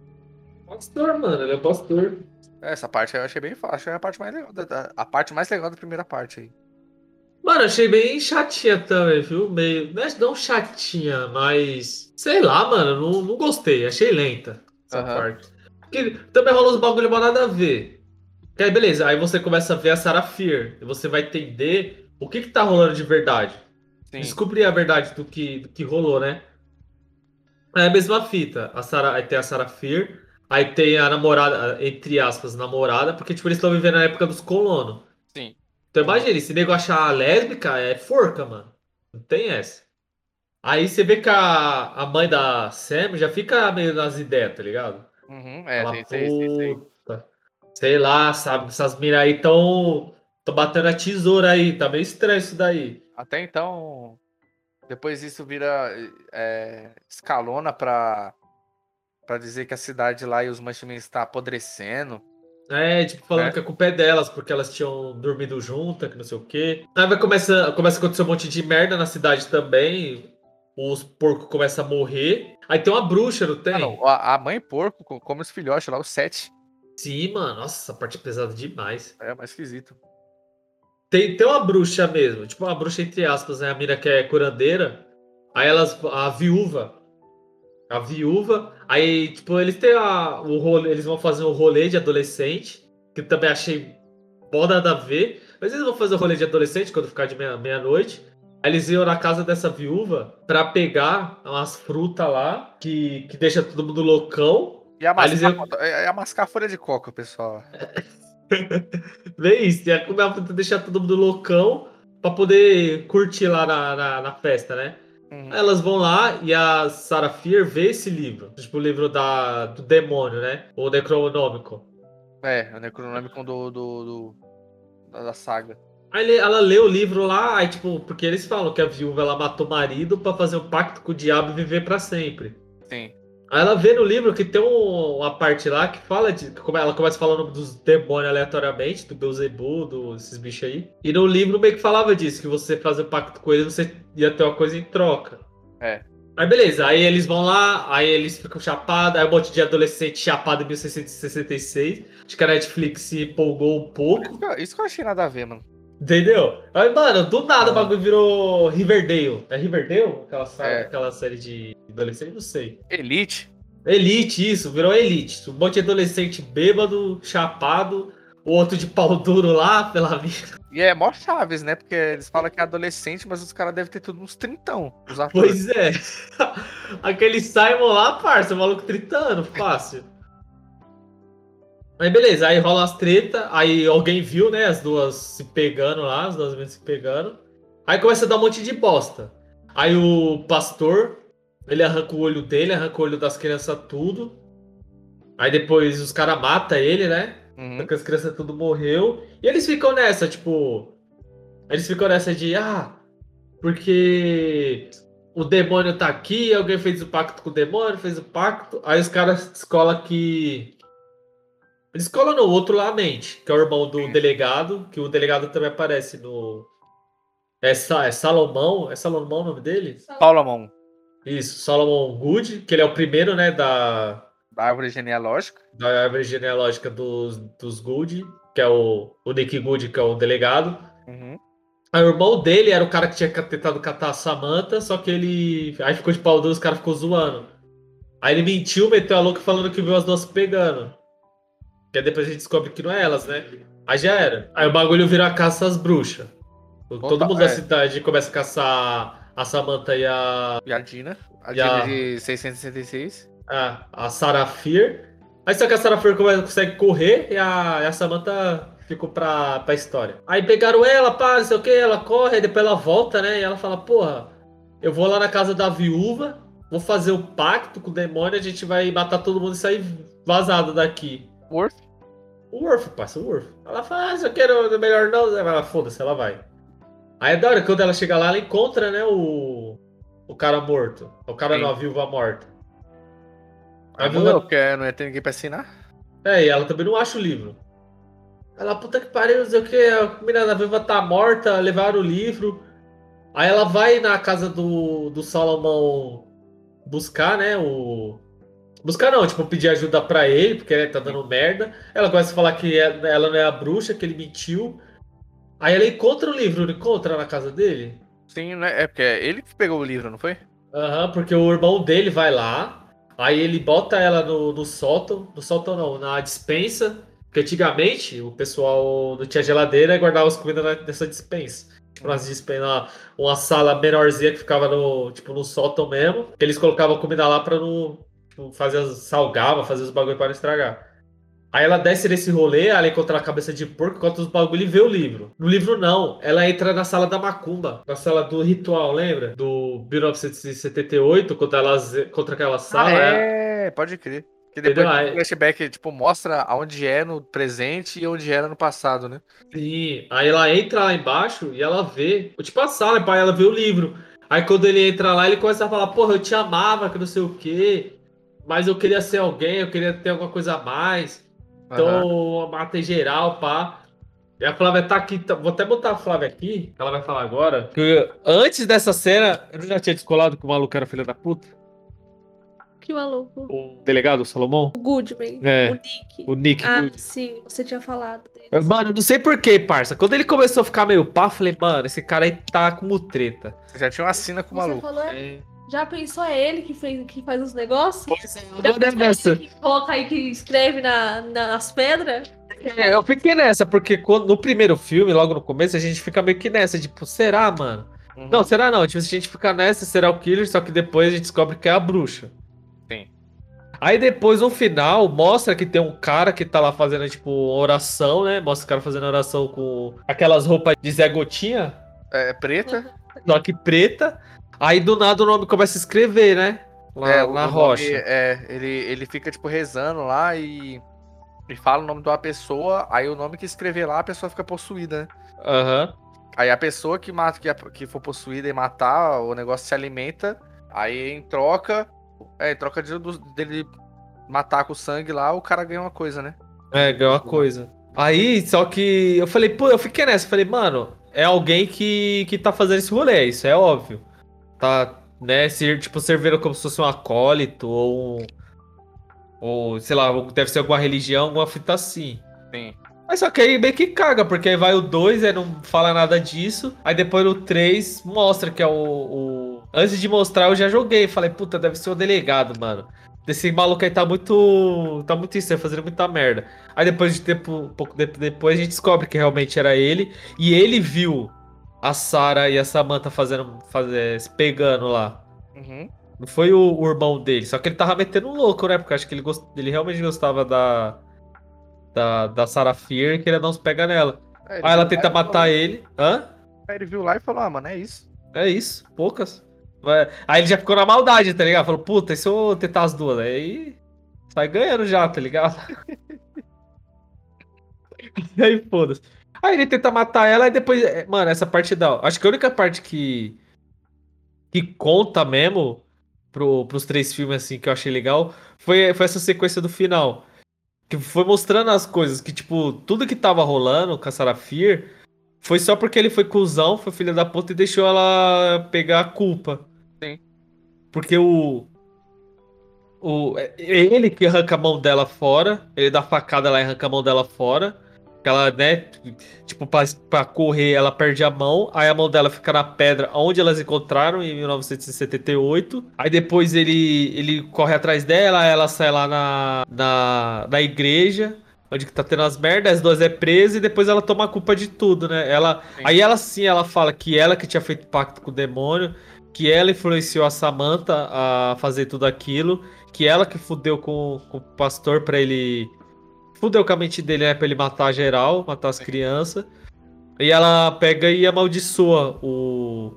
[SPEAKER 2] Pastor, mano, ele é pastor.
[SPEAKER 1] Essa parte eu achei bem fácil. É a parte mais legal. Da, a parte mais legal da primeira parte aí.
[SPEAKER 2] Mano, achei bem chatinha também, viu? Meio. Não é não chatinha, mas. Sei lá, mano, não, não gostei. Achei lenta essa
[SPEAKER 1] Aham.
[SPEAKER 2] parte. Também rolou uns bagulho mal nada a ver. Que aí, beleza, aí você começa a ver a Sarah Fear. E você vai entender o que que tá rolando de verdade.
[SPEAKER 1] Sim.
[SPEAKER 2] Descobrir a verdade do que, do que rolou, né? É a mesma fita. A Sarah, aí tem a Sarah Fear. Aí tem a namorada, entre aspas, namorada, porque tipo, eles estão vivendo na época dos colonos.
[SPEAKER 1] Sim.
[SPEAKER 2] Então imagina, se nego achar a lésbica, é forca, mano. Não tem essa. Aí você vê que a, a mãe da Sam já fica meio nas ideias, tá ligado?
[SPEAKER 1] Uhum, é,
[SPEAKER 2] Fala, puta, sei lá, sabe? Essas miras aí tão, tão batendo a tesoura aí. Tá meio estranho isso daí.
[SPEAKER 1] Até então, depois isso vira é, escalona pra, pra dizer que a cidade lá e os mantimentos está apodrecendo.
[SPEAKER 2] É, tipo, falando
[SPEAKER 1] É.
[SPEAKER 2] que a culpa é delas, porque elas tinham dormido juntas, que não sei o quê. Aí vai começar, começa a acontecer um monte de merda na cidade também. Os porcos começam a morrer. Aí tem uma bruxa, não tem?
[SPEAKER 1] Ah, não, a, mãe porco co- come os filhotes lá, os sete.
[SPEAKER 2] Sim, mano. Nossa, essa parte é pesada demais.
[SPEAKER 1] É mais esquisito.
[SPEAKER 2] Tem, tem uma bruxa mesmo, tipo uma bruxa entre aspas, né? A mina que é curandeira. Aí elas. A viúva. A viúva. Aí, tipo, eles têm a, o rolê, eles vão fazer um rolê de adolescente. Que eu também achei foda nada a ver. Mas eles vão fazer o rolê de adolescente quando ficar de meia- meia-noite. Aí eles iam na casa dessa viúva pra pegar umas frutas lá que, que deixa todo mundo loucão.
[SPEAKER 1] E a mascar,
[SPEAKER 2] iam-
[SPEAKER 1] é, é mascar folha de coca, pessoal. [laughs]
[SPEAKER 2] Vê isso, ia comer a fruta, deixar todo mundo loucão pra poder curtir lá na, na, na festa, né?
[SPEAKER 1] Uhum.
[SPEAKER 2] Elas vão lá e a Sarah Fear vê esse livro. Tipo, o livro da, do demônio, né? O Necronômico.
[SPEAKER 1] É, o Necronômico do, do, do- da saga.
[SPEAKER 2] Aí ela lê o livro lá, aí tipo, porque eles falam que a viúva ela matou o marido pra fazer um pacto com o diabo e viver pra sempre.
[SPEAKER 1] Sim.
[SPEAKER 2] Aí ela vê no livro que tem um- uma parte lá que fala de. que Ela começa falando dos demônios aleatoriamente, do Beuzebu, desses bichos aí. E no livro meio que falava disso, que você fazer um pacto com ele, você ia ter uma coisa em troca.
[SPEAKER 1] É.
[SPEAKER 2] Aí beleza, aí eles vão lá, aí eles ficam chapados, aí um monte de adolescente chapado em 1666. Acho que a Netflix se empolgou um pouco.
[SPEAKER 1] Isso que eu achei nada a ver, mano.
[SPEAKER 2] Entendeu? Aí, mano, do nada o bagulho virou Riverdale. É Riverdale? Aquela, sa-
[SPEAKER 1] É.
[SPEAKER 2] aquela série de adolescente? Não sei.
[SPEAKER 1] Elite.
[SPEAKER 2] Elite, isso, virou Elite. Um monte de adolescente bêbado, chapado, o outro de pau duro lá pela vida.
[SPEAKER 1] E é mó chaves, né? Porque eles falam que é adolescente, mas os caras devem ter tudo uns trintão.
[SPEAKER 2] Pois é. [laughs] Aquele Simon lá, parça, o maluco tritando, fácil. Aí beleza, aí rola as treta, aí alguém viu, né, as duas se pegando lá, as duas meninas se pegando. Aí começa a dar um monte de bosta. Aí o pastor, ele arranca o olho dele, arranca o olho das crianças tudo. Aí depois os caras matam ele, né?
[SPEAKER 1] Uhum.
[SPEAKER 2] Porque as crianças tudo morreu. E eles ficam nessa, tipo. Eles ficam nessa de, ah, porque o demônio tá aqui, alguém fez o pacto com o demônio, fez o pacto. Aí os caras escola que. Eles colam no outro lá a mente, que é o irmão do delegado, que o delegado também aparece no. É, Sa- é Salomão? É Salomão o nome dele?
[SPEAKER 1] Paulamon,
[SPEAKER 2] Isso, Solomon Good, que ele é o primeiro, né, da,
[SPEAKER 1] da árvore genealógica.
[SPEAKER 2] da árvore genealógica dos, dos Good, que é o, o Nick Good, que é o delegado.
[SPEAKER 1] Uhum.
[SPEAKER 2] Aí o irmão dele era o cara que tinha tentado catar a Samantha, só que ele. Aí ficou de pau duro, os caras ficou zoando. Aí ele mentiu, meteu a louca falando que viu as duas pegando. Que aí depois a gente descobre que não é elas, né? Aí já era. Aí o bagulho virou a caça às bruxas. Todo
[SPEAKER 1] Opa,
[SPEAKER 2] mundo da
[SPEAKER 1] é.
[SPEAKER 2] cidade começa a caçar a Samantha e a.
[SPEAKER 1] E a Dina. A
[SPEAKER 2] E a-
[SPEAKER 1] Dina de 666.
[SPEAKER 2] a, a Sarafir. Aí só que a Sarafir consegue correr e a, e a Samantha ficou pra, pra história. Aí pegaram ela, pá, não sei o que, ela corre, aí depois ela volta, né? E ela fala, porra, eu vou lá na casa da viúva, vou fazer o pacto com o demônio, a gente vai matar todo mundo e sair vazado daqui.
[SPEAKER 1] Worth.
[SPEAKER 2] O Worf, passa o Worf. Ela fala, ah, se eu quero melhor não, ela foda-se, ela vai. Aí é da hora, quando ela chega lá, ela encontra, né, o, o cara morto. O cara
[SPEAKER 1] Sim.
[SPEAKER 2] não, a viúva morta. A
[SPEAKER 1] Aí
[SPEAKER 2] viúva
[SPEAKER 1] morreu, porque não ia ter ninguém pra assinar.
[SPEAKER 2] é, e ela também não acha o livro. Ela, puta que pariu, não sei o que, a menina da viva tá morta, levaram o livro. Aí ela vai na casa do, do Salomão buscar, né, o... Buscar não, tipo, pedir ajuda pra ele, porque ele tá dando merda. Ela começa a falar que é- ela não é a bruxa, que ele mentiu. Aí ela encontra o livro, não encontra na casa dele?
[SPEAKER 1] Sim, né? É porque ele que pegou o livro, não foi?
[SPEAKER 2] Aham, porque o irmão dele vai lá, aí ele bota ela no, no sótão, no sótão não, na dispensa, porque antigamente o pessoal não tinha geladeira e guardava as comidas nessa dispensa. Tipo, nas dispen- uma, uma sala menorzinha que ficava no, tipo, no sótão mesmo, que eles colocavam a comida lá pra não as- salgava, fazer os bagulho para não estragar. Aí ela desce nesse rolê, ela encontra a cabeça de porco, encontra os bagulho e vê o livro. No livro não, ela entra na sala da macumba, na sala do ritual, lembra? Do 1978, contra, elas, contra aquela sala.
[SPEAKER 1] ah,
[SPEAKER 2] ela-
[SPEAKER 1] é, pode crer. Que depois o flashback, tipo, mostra aonde é no presente e onde era no passado, né?
[SPEAKER 2] Sim, aí ela entra lá embaixo e ela vê, tipo a sala, pai, ela vê o livro. Aí quando ele entra lá, ele começa a falar, porra, eu te amava, que não sei o quê, mas eu queria ser alguém, eu queria ter alguma coisa a mais. Então eu matei geral, pá. E a Flávia tá aqui, tá- vou até botar a Flávia aqui, que ela vai falar agora. Que antes dessa cena, eu já tinha descolado que o maluco era filho da puta.
[SPEAKER 3] Que maluco.
[SPEAKER 2] O delegado, o Salomão.
[SPEAKER 3] O Goodman.
[SPEAKER 2] É.
[SPEAKER 3] O Nick.
[SPEAKER 2] O Nick.
[SPEAKER 3] Ah,
[SPEAKER 2] Good.
[SPEAKER 3] sim, você tinha falado dele.
[SPEAKER 2] Mano, eu não sei porquê, parça. Quando ele começou a ficar meio pá, eu falei, mano, esse cara aí tá como treta.
[SPEAKER 1] Você já tinha uma cena com o
[SPEAKER 3] Você
[SPEAKER 1] maluco.
[SPEAKER 3] falou, é, já pensou é ele que, fez, que faz os negócios?
[SPEAKER 2] Pois é, eu nessa.
[SPEAKER 3] ele que coloca aí que escreve na, nas pedras?
[SPEAKER 2] É, eu fiquei nessa, porque quando, no primeiro filme, logo no começo, a gente fica meio que nessa, tipo, será, mano?
[SPEAKER 1] Uhum.
[SPEAKER 2] Não, será não? Tipo, a gente fica nessa, será o killer, só que depois a gente descobre que é a bruxa.
[SPEAKER 1] Sim.
[SPEAKER 2] Aí depois, no final, mostra que tem um cara que tá lá fazendo, tipo, oração, né? Mostra o cara fazendo oração com aquelas roupas de Zé Gotinha,
[SPEAKER 1] É preta.
[SPEAKER 2] só que preta. Aí do nada o nome começa a escrever, né? Lá
[SPEAKER 1] é,
[SPEAKER 2] na
[SPEAKER 1] nome-
[SPEAKER 2] rocha.
[SPEAKER 1] é, ele, ele fica, tipo, rezando lá e. E fala o nome de uma pessoa, aí o nome que escrever lá, a pessoa fica possuída, né?
[SPEAKER 2] Aham.
[SPEAKER 1] Aí a pessoa que mata, que, que for possuída e matar, o negócio se alimenta. Aí em troca, é, em troca de, dele matar com sangue lá, o cara ganha uma coisa, né?
[SPEAKER 2] É, ganhou uma coisa. Aí, só que eu falei, pô, eu fiquei nessa. Falei, mano, é alguém que, que tá fazendo esse rolê, isso é óbvio. Tá, né, se, tipo, servindo como se fosse um acólito ou um. Ou, sei lá, deve ser alguma religião, alguma fita assim.
[SPEAKER 1] Sim.
[SPEAKER 2] Mas só que aí meio que caga, porque aí vai o 2, aí não fala nada disso. Aí depois no 3 mostra que é o, o- Antes de mostrar, eu já joguei. Falei, puta, deve ser o delegado, mano. esse maluco aí tá muito. tá muito estranho, fazendo muita merda. Aí depois de tempo, um pouco de- depois, a gente descobre que realmente era ele. E ele viu a Sarah e a Samantha fazendo. Fazer, se pegando lá.
[SPEAKER 1] Uhum.
[SPEAKER 2] Não foi o, o irmão dele. Só que ele tava metendo um louco, né? Porque acho que ele, gost... ele realmente gostava da. Da, da Sarah Fear e queria dar uns pega nela.
[SPEAKER 1] É,
[SPEAKER 2] Aí ela tenta matar
[SPEAKER 1] falou-
[SPEAKER 2] ele. Hã?
[SPEAKER 1] Aí ele viu lá e falou, ah, mano, é isso.
[SPEAKER 2] É isso, poucas. Aí ele já ficou na maldade, tá ligado? Falou, puta, e se eu tentar as duas? Aí sai ganhando já, tá ligado? [laughs] Aí, foda-se. Aí ele tenta matar ela e depois. é, Mano, essa parte da. Acho que a única parte que. Que conta mesmo pro, pros três filmes, assim, que eu achei legal, foi, foi essa sequência do final. Que foi mostrando as coisas, que, tipo, tudo que tava rolando com a Sarah Fear foi só porque ele foi cuzão, foi filho da puta e deixou ela pegar a culpa.
[SPEAKER 1] Sim.
[SPEAKER 2] Porque o. O, é ele que arranca a mão dela fora, ele dá facada lá e arranca a mão dela fora. Ela, né, tipo, pra, pra correr, ela perde a mão, aí a mão dela fica na pedra onde elas encontraram em 1978. Aí depois ele, ele corre atrás dela, ela sai lá na, na, na igreja, onde que tá tendo as merdas, as duas é presa e depois ela toma a culpa de tudo, né? Ela,
[SPEAKER 1] Sim.
[SPEAKER 2] aí ela sim, ela fala que ela que tinha feito pacto com o demônio, que ela influenciou a Samantha a fazer tudo aquilo, que ela que fudeu com, com o pastor pra ele. Fudeu com a mente dele, né? Pra ele matar geral, matar as crianças. E ela pega e amaldiçoa o.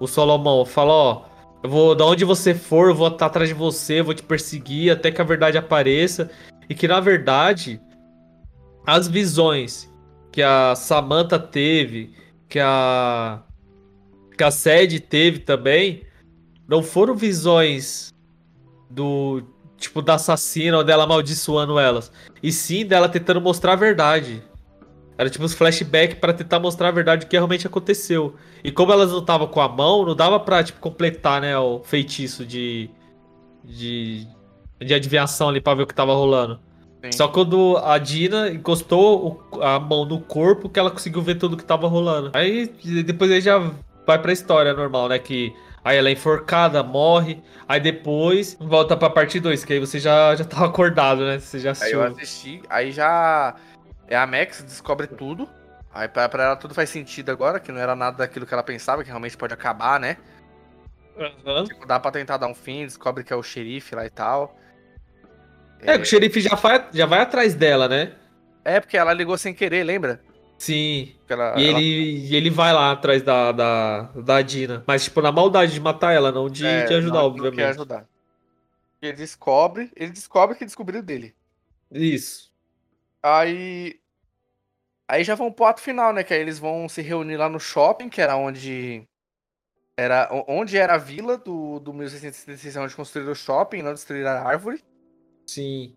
[SPEAKER 2] O Solomão. Fala, ó. Eu vou. Da onde você for, eu vou estar atrás de você, vou te perseguir até que a verdade apareça. E que na verdade. As visões que a Samantha teve, que a. Que a Sede teve também, não foram visões do tipo da assassina ou dela amaldiçoando elas, e sim dela tentando mostrar a verdade. Era tipo uns flashbacks pra tentar mostrar a verdade do que realmente aconteceu. E como elas não estavam com a mão, não dava pra tipo completar, né, o feitiço de de de adivinhação ali pra ver o que tava rolando.
[SPEAKER 1] Sim.
[SPEAKER 2] Só quando a Dina encostou a mão no corpo que ela conseguiu ver tudo que tava rolando. Aí depois aí já vai pra história normal, né? Que aí ela é enforcada, morre. Aí depois volta pra parte 2, que aí você já, já tava [laughs] acordado, né? Você já
[SPEAKER 1] Aí eu
[SPEAKER 2] assistiu.
[SPEAKER 1] assisti, aí já. É a Max, descobre tudo. Aí pra, pra ela tudo faz sentido agora, que não era nada daquilo que ela pensava, que realmente pode acabar, né?
[SPEAKER 2] Aham.
[SPEAKER 1] Tipo, dá pra tentar dar um fim, descobre que é o xerife lá e tal.
[SPEAKER 2] É, que o xerife já vai, já vai atrás dela, né?
[SPEAKER 1] É, porque ela ligou sem querer, lembra?
[SPEAKER 2] Sim.
[SPEAKER 1] Ela,
[SPEAKER 2] E ele, e ele vai lá atrás da, da, da Dina. Mas, tipo, na maldade de matar ela, não de,
[SPEAKER 1] é,
[SPEAKER 2] de ajudar,
[SPEAKER 1] não- não quer
[SPEAKER 2] obviamente.
[SPEAKER 1] ajudar. Ele descobre, ele descobre que descobriu dele.
[SPEAKER 2] Isso.
[SPEAKER 1] Aí. Aí já vão pro ato final, né? Que aí eles vão se reunir lá no shopping, que era onde. Era onde era a vila do, do 1666, onde construíram o shopping, não destruíram a árvore,
[SPEAKER 2] Sim.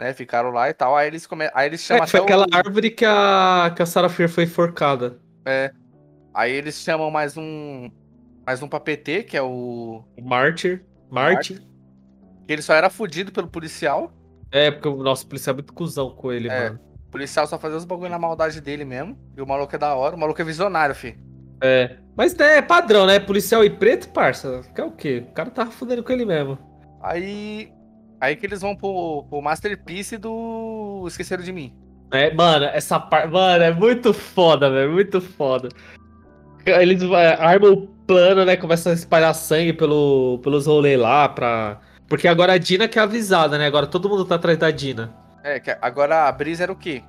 [SPEAKER 1] Né? Ficaram lá e tal. Aí eles, come... aí eles chamam
[SPEAKER 2] É, foi aquela
[SPEAKER 1] o-
[SPEAKER 2] árvore que a, que a Sarah Fear foi enforcada.
[SPEAKER 1] Aí eles chamam mais um. Mais um pra PT, que é o.
[SPEAKER 2] O Martyr. Martin.
[SPEAKER 1] Que ele só era fudido pelo policial.
[SPEAKER 2] É, porque o nosso policial é muito cuzão com ele,
[SPEAKER 1] É.
[SPEAKER 2] mano.
[SPEAKER 1] O policial só fazia os bagulho na maldade dele mesmo. E o maluco é da hora. O maluco é visionário, fi.
[SPEAKER 2] É. Mas né, é padrão, né? Policial e preto, parça. Que é o quê? O cara tava fudendo com ele mesmo.
[SPEAKER 1] Aí. Aí que eles vão pro, pro Masterpiece do. Esqueceram de mim.
[SPEAKER 2] É, mano, essa parte. Mano, é muito foda, velho. Muito foda. Eles é, armam o plano, né? Começam a espalhar sangue pelo, pelos rolês lá pra. Porque agora a Dina que é avisada, né? Agora todo mundo tá atrás da Dina.
[SPEAKER 1] É, que agora a brisa era o quê?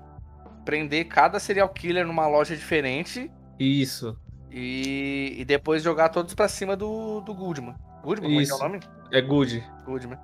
[SPEAKER 1] Prender cada serial killer numa loja diferente
[SPEAKER 2] Isso.
[SPEAKER 1] e, e depois jogar todos pra cima do, do Goodman. Goodman, como é que é o
[SPEAKER 2] Isso.
[SPEAKER 1] nome?
[SPEAKER 2] É good.
[SPEAKER 1] Goodman.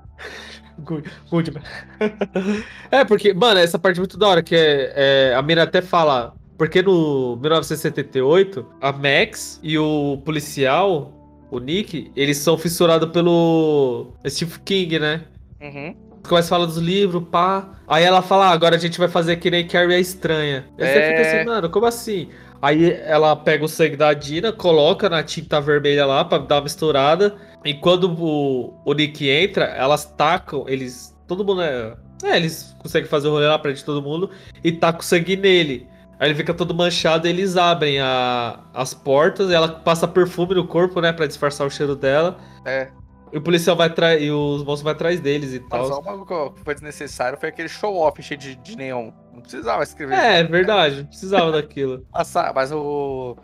[SPEAKER 2] Good, good, man. [laughs] [laughs] é, porque, mano, essa parte é muito da hora, que é, é, a Mira até fala. Porque no 1978, a Max e o policial, o Nick, eles são fissurados pelo Steve King, né?
[SPEAKER 1] Uhum.
[SPEAKER 2] Começa a falar dos livros, pá. Aí ela fala, ah, agora a gente vai fazer que nem Carrie a Estranha. Aí você
[SPEAKER 1] É.
[SPEAKER 2] fica assim, mano, como assim? Aí ela pega o sangue da Dina, coloca na tinta vermelha lá pra dar uma misturada. E quando o, o Nick entra, elas tacam, eles. Todo mundo é. É, eles conseguem fazer o rolê lá pra de todo mundo e tacam o sangue nele. Aí ele fica todo manchado e eles abrem a- as portas, ela passa perfume no corpo, né, pra disfarçar o cheiro dela.
[SPEAKER 1] É.
[SPEAKER 2] E o policial vai atrás. E os monstros vão atrás deles e
[SPEAKER 1] Mas só
[SPEAKER 2] tal.
[SPEAKER 1] o bagulho que foi desnecessário foi aquele show-off cheio de, de neon. Não precisava escrever.
[SPEAKER 2] É, verdade, não precisava daquilo. [laughs]
[SPEAKER 1] Mas o.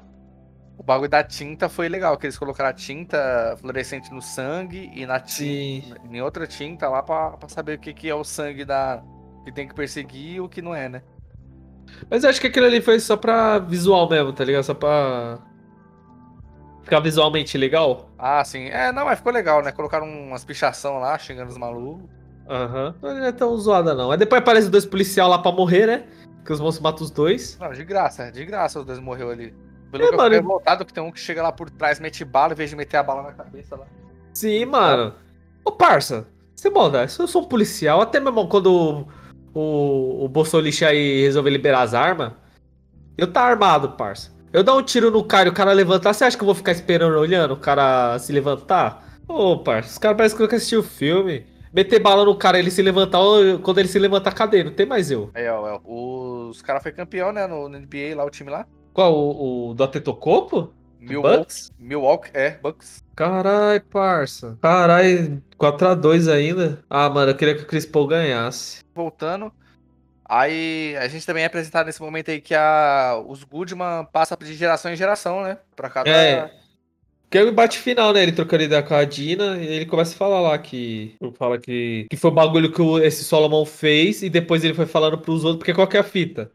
[SPEAKER 1] O bagulho da tinta foi legal, que eles colocaram a tinta fluorescente no sangue e na tinta.
[SPEAKER 2] Sim.
[SPEAKER 1] Em outra tinta lá pra, pra saber o que, que é o sangue da. Que tem que perseguir e o que não é, né?
[SPEAKER 2] Mas eu acho que aquilo ali foi só pra visual mesmo, tá ligado? Só pra. Ficar visualmente legal.
[SPEAKER 1] Ah, sim. É, não, mas ficou legal, né? Colocaram umas pichação lá, xingando os malucos.
[SPEAKER 2] Aham. Não é tão zoada, não. Aí depois aparece dois policiais lá pra morrer, né? Que os monstros matam os dois.
[SPEAKER 1] Não, de graça, de graça os dois morreu ali. Pelo
[SPEAKER 2] É,
[SPEAKER 1] que eu
[SPEAKER 2] mano.
[SPEAKER 1] fiquei revoltado que tem um que chega lá por trás, mete bala, em vez de meter a bala na cabeça lá.
[SPEAKER 2] Sim, mano. Ô, parça, você manda, se eu sou um policial, até mesmo quando o, o, o Bolsonaro aí resolver liberar as armas, eu tá armado, parça. Eu dar um tiro no cara e o cara levantar, você acha que eu vou ficar esperando, olhando o cara se levantar? Ô, parça, os caras parecem que nunca assistiu o filme. Meter bala no cara, ele se levantar, quando ele se levantar, cadê? Não tem mais eu.
[SPEAKER 1] Aí, ó, ó, os caras foi campeão, né, no, no NBA lá, o time lá.
[SPEAKER 2] Qual, o, o do Atetokounmpo?
[SPEAKER 1] Milwaukee,
[SPEAKER 2] Bucks?
[SPEAKER 1] Milwaukee, é, Bucks.
[SPEAKER 2] Carai, parça. Carai, 4x2 ainda. Ah, mano, eu queria que o Chris Paul ganhasse.
[SPEAKER 1] Voltando. Aí a gente também é apresentado nesse momento aí que a, os Goodman passam de geração em geração, né? Pra cada.
[SPEAKER 2] É. Que é o embate final, né? Ele trocando ideia com a Dina e ele começa a falar lá que. Fala que. Que foi o bagulho que o- esse Solomon fez e depois ele foi falando pros outros, porque qual que é a fita?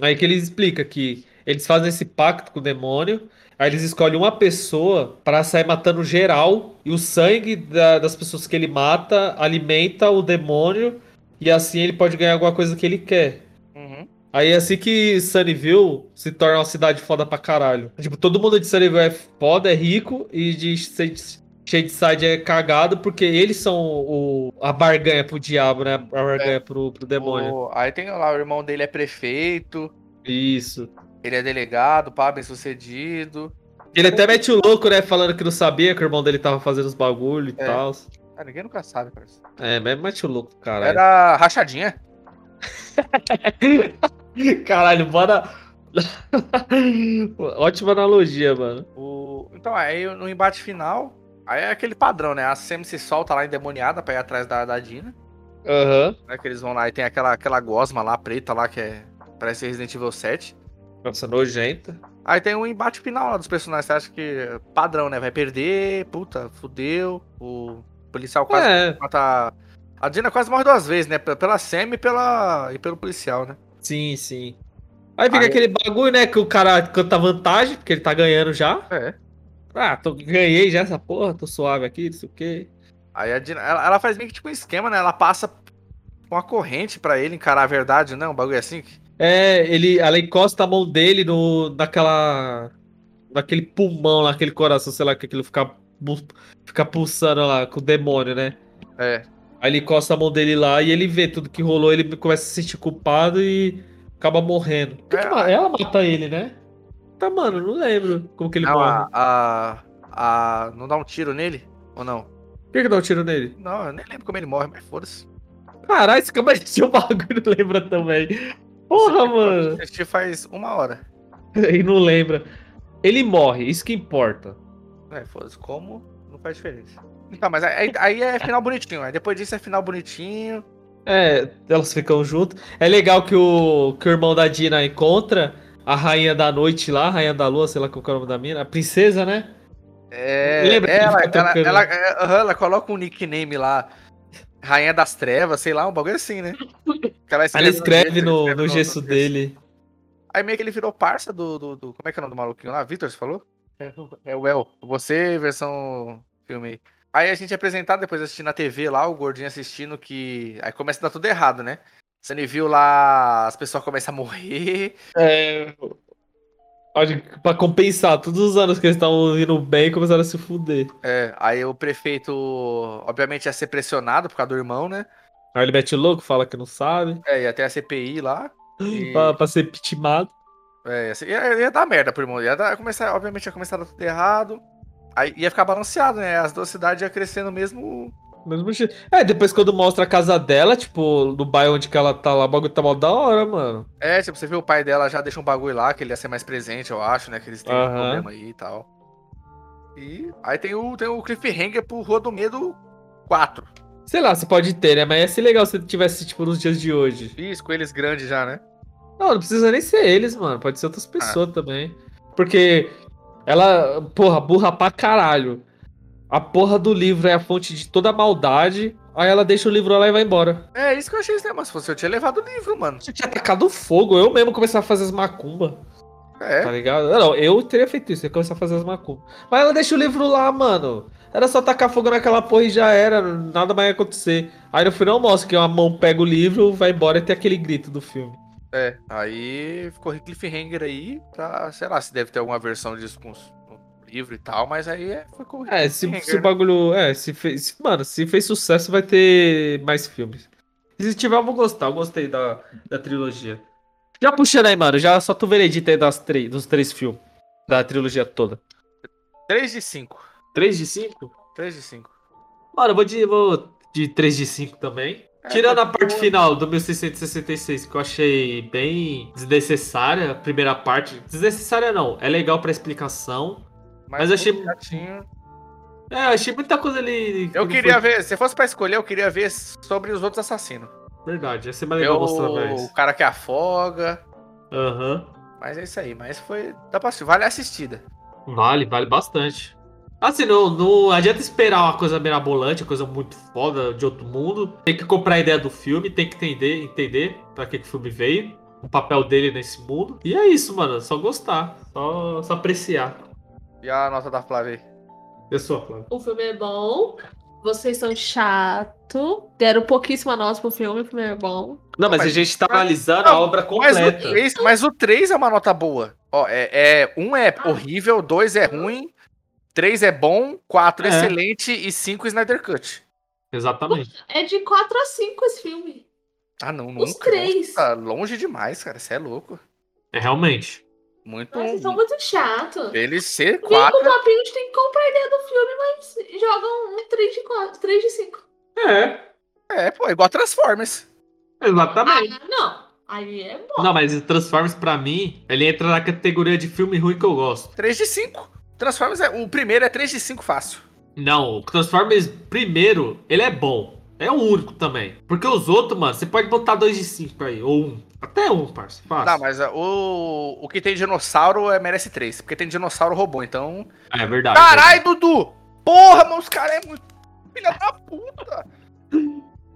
[SPEAKER 2] Aí que ele explica que eles fazem esse pacto com o demônio, aí eles escolhem uma pessoa pra sair matando geral, e o sangue da- das pessoas que ele mata alimenta o demônio, e assim ele pode ganhar alguma coisa que ele quer.
[SPEAKER 1] Uhum.
[SPEAKER 2] Aí é assim que Sunnyville se torna uma cidade foda pra caralho. Tipo, todo mundo de Sunnyville é foda, é rico, e de Shade- Shadeside é cagado, porque eles são o, a barganha pro diabo, né? A barganha pro, pro demônio.
[SPEAKER 1] O- aí tem lá, o irmão dele é prefeito,
[SPEAKER 2] Isso.
[SPEAKER 1] ele é delegado, pá, bem sucedido.
[SPEAKER 2] Ele até mete o louco, né? Falando que não sabia que o irmão dele tava fazendo os bagulho e
[SPEAKER 1] É.
[SPEAKER 2] tal.
[SPEAKER 1] Ah, ninguém nunca sabe, parece.
[SPEAKER 2] É, mas mete o louco, caralho.
[SPEAKER 1] Era rachadinha. [laughs]
[SPEAKER 2] Caralho, bora. [laughs] Ótima analogia, mano.
[SPEAKER 1] O... Então, aí no embate final, aí é aquele padrão, né? A Sam se solta lá endemoniada pra ir atrás da, da Dina.
[SPEAKER 2] Aham.
[SPEAKER 1] Né? Que eles vão lá e tem aquela, aquela gosma lá, preta lá, que é. Parece Resident Evil 7.
[SPEAKER 2] Nossa, nojenta.
[SPEAKER 1] Aí tem um embate final lá dos personagens. Você acha que é padrão, né? Vai perder, puta, fudeu. O policial quase
[SPEAKER 2] É,
[SPEAKER 1] mata. A Dina quase morre duas vezes, né? Pela Sam e, pela... e pelo policial, né?
[SPEAKER 2] sim, sim. Aí fica
[SPEAKER 1] Aí-
[SPEAKER 2] aquele bagulho, né? Que o cara canta vantagem, porque ele tá ganhando já.
[SPEAKER 1] É.
[SPEAKER 2] Ah, tô, ganhei já essa porra, tô suave aqui, não sei o quê.
[SPEAKER 1] Aí a Dina, ela, ela faz meio que tipo um esquema, né? Ela passa com a corrente pra ele encarar a verdade, né? Um bagulho assim.
[SPEAKER 2] É, ele, ela encosta a mão dele no, naquela. naquele pulmão, naquele coração, sei lá, que aquilo fica, fica pulsando lá com o demônio, né?
[SPEAKER 1] É.
[SPEAKER 2] Aí ele encosta a mão dele lá e ele vê tudo que rolou, ele começa a se sentir culpado e acaba morrendo.
[SPEAKER 1] É,
[SPEAKER 2] ela mata ele, né? Tá, mano, não lembro como que ele
[SPEAKER 1] Não,
[SPEAKER 2] morre.
[SPEAKER 1] a, a, a- Não dá um tiro nele? Ou não?
[SPEAKER 2] Por que, que dá um tiro nele?
[SPEAKER 1] Não, eu nem lembro como ele morre, mas foda-se.
[SPEAKER 2] Caralho, esse câmera de o bagulho [laughs] não lembra também. Porra, mano.
[SPEAKER 1] Assisti faz uma hora. [laughs]
[SPEAKER 2] E não lembra. Ele morre, isso que importa.
[SPEAKER 1] É, foda-se. Como? Não faz diferença. Então, mas aí, aí é final bonitinho. Aí depois disso é final bonitinho.
[SPEAKER 2] É, elas ficam juntas. É legal que o, que o irmão da Dina encontra a rainha da noite lá, a rainha da lua, sei lá qual que é o nome da mina, a princesa, né?
[SPEAKER 1] É.
[SPEAKER 2] Lembra
[SPEAKER 1] ela,
[SPEAKER 2] fica
[SPEAKER 1] ela, ela, é, ela coloca um nickname lá. Rainha das Trevas, sei lá, um bagulho assim, né? Que ela
[SPEAKER 2] Ela escreve
[SPEAKER 1] gesso,
[SPEAKER 2] no,
[SPEAKER 1] ele
[SPEAKER 2] no gesso dele.
[SPEAKER 1] Aí meio que ele virou parça do, do, do- Como é que é o nome do maluquinho lá? Vitor, você falou? É, o El. Você, versão filme aí. A gente é apresentado depois assistindo na TV lá, o gordinho assistindo que. Aí começa a dar tudo errado, né? Você viu lá, as pessoas começam a morrer.
[SPEAKER 2] É. Pra compensar, todos os anos que eles estavam indo bem começaram a se fuder.
[SPEAKER 1] É, aí o prefeito, obviamente, ia ser pressionado por causa do irmão, né?
[SPEAKER 2] Aí ele mete louco, fala que não sabe.
[SPEAKER 1] É, ia ter a CPI lá. [gasps] E-
[SPEAKER 2] Pra, pra ser pitimado.
[SPEAKER 1] É, ia, ser- ia, ia dar merda pro irmão. Ia dar, começar, obviamente, ia começar a dar tudo errado. Aí ia ficar balanceado, né? As duas cidades iam crescendo mesmo.
[SPEAKER 2] Mesmo jeito. É, depois quando mostra a casa dela, tipo, no bairro onde que ela tá lá, o bagulho tá mal da hora, mano.
[SPEAKER 1] É, tipo, você viu o pai dela já deixa um bagulho lá, que ele ia ser mais presente, eu acho, né? Que eles têm um
[SPEAKER 2] Aham.
[SPEAKER 1] problema aí e tal. E aí tem o, tem o Cliffhanger pro Rua do Medo 4.
[SPEAKER 2] Sei lá, você pode ter, né? Mas ia ser legal se tivesse, tipo, nos dias de hoje.
[SPEAKER 1] Isso, com eles grandes já, né?
[SPEAKER 2] Não, não precisa nem ser eles, mano. Pode ser outras pessoas também. Porque ela, porra, burra pra caralho. A porra do livro é a fonte de toda a maldade. Aí ela deixa o livro lá e vai embora.
[SPEAKER 1] É isso que eu achei estranho, mas se fosse eu tinha levado o livro, mano.
[SPEAKER 2] Você tinha tacado fogo. Eu mesmo começar a fazer as macumbas.
[SPEAKER 1] É.
[SPEAKER 2] Tá ligado? Não, eu teria feito isso, eu ia começar a fazer as macumbas. Mas ela deixa o livro lá, mano. Era só tacar fogo naquela porra e já era, nada mais ia acontecer. Aí no final mostra que uma mão pega o livro, vai embora e tem aquele grito do filme.
[SPEAKER 1] É. Aí ficou Cliffhanger aí, pra, sei lá, se deve ter alguma versão disso com o livro e tal, mas aí é, foi com
[SPEAKER 2] É, se, se o bagulho. É, se fez. se- mano, se fez sucesso, vai ter mais filmes. Se tiver, eu vou gostar. Eu gostei da, da trilogia. Já puxando aí, mano, já só tu veredita aí das três, dos três filmes. Da trilogia toda.
[SPEAKER 1] 3 de 5.
[SPEAKER 2] 3 de 5?
[SPEAKER 1] 3 de 5.
[SPEAKER 2] Mano, eu vou de, vou de 3 de 5 também.
[SPEAKER 1] É,
[SPEAKER 2] Tirando a parte final do 1666, que eu achei bem desnecessária, a primeira parte. Desnecessária não, é legal pra explicação. Mas eu achei-
[SPEAKER 1] chatinho.
[SPEAKER 2] É, eu achei muita coisa ali.
[SPEAKER 1] Eu
[SPEAKER 2] que
[SPEAKER 1] queria
[SPEAKER 2] foi-
[SPEAKER 1] ver, se fosse pra escolher, eu queria ver sobre os outros assassinos.
[SPEAKER 2] Verdade, ia ser mais legal mostrar
[SPEAKER 1] o,
[SPEAKER 2] mais.
[SPEAKER 1] o cara que afoga.
[SPEAKER 2] Aham.
[SPEAKER 1] Mas é isso aí. Mas foi. Dá pra assistir. Vale a assistida.
[SPEAKER 2] Vale, vale bastante. Assim, não, não adianta esperar uma coisa mirabolante, uma coisa muito foda de outro mundo. Tem que comprar a ideia do filme, tem que entender, entender pra que, que o filme veio, o papel dele nesse mundo. E é isso, mano. Só gostar, só, só apreciar.
[SPEAKER 1] E a nota da Flávia aí?
[SPEAKER 2] Eu sou, Flávio.
[SPEAKER 3] O filme é bom. Vocês são chato. Deram pouquíssima nota pro filme, o filme é bom.
[SPEAKER 2] Não, mas,
[SPEAKER 1] mas-
[SPEAKER 2] a gente tá analisando
[SPEAKER 1] Não,
[SPEAKER 2] a obra
[SPEAKER 1] Mas o,
[SPEAKER 2] completa.
[SPEAKER 1] 3, mas o 3 é uma nota boa. Ó, é, é, um é
[SPEAKER 3] Ah.
[SPEAKER 1] horrível, dois é ruim, três é bom, quatro
[SPEAKER 2] É.
[SPEAKER 1] excelente e cinco Snyder Cut.
[SPEAKER 2] Exatamente.
[SPEAKER 3] É de 4 a 5 esse filme.
[SPEAKER 1] Ah, não,
[SPEAKER 3] Os
[SPEAKER 1] nunca.
[SPEAKER 3] três.
[SPEAKER 1] Nossa, longe demais, cara. Você é louco.
[SPEAKER 2] É realmente.
[SPEAKER 1] Muito.
[SPEAKER 3] Nossa, vocês são muito chatos.
[SPEAKER 1] Ele ser
[SPEAKER 3] Vem com o
[SPEAKER 1] quatro.
[SPEAKER 3] papinho de tem que comprar a ideia do filme, mas jogam um 3 de 4, 3 de 5.
[SPEAKER 2] É,
[SPEAKER 1] É, pô, igual Transformers.
[SPEAKER 2] exatamente.
[SPEAKER 3] Ah, não. Aí é bom.
[SPEAKER 2] Não, mas Transformers pra mim, ele entra na categoria de filme ruim que eu gosto.
[SPEAKER 1] 3 de 5. Transformers é. O primeiro é 3 de 5 fácil.
[SPEAKER 2] Não, o Transformers primeiro, ele é bom. É o único também. Porque os outros, mano, você pode botar 2 de 5 aí, ou um. Até um, parça. Fácil.
[SPEAKER 1] Não, mas ah, o, o que tem dinossauro é, merece 3. Porque tem dinossauro robô, então.
[SPEAKER 2] É verdade.
[SPEAKER 1] Caralho, Dudu! Porra, mano, os caras é muito. Filha da puta!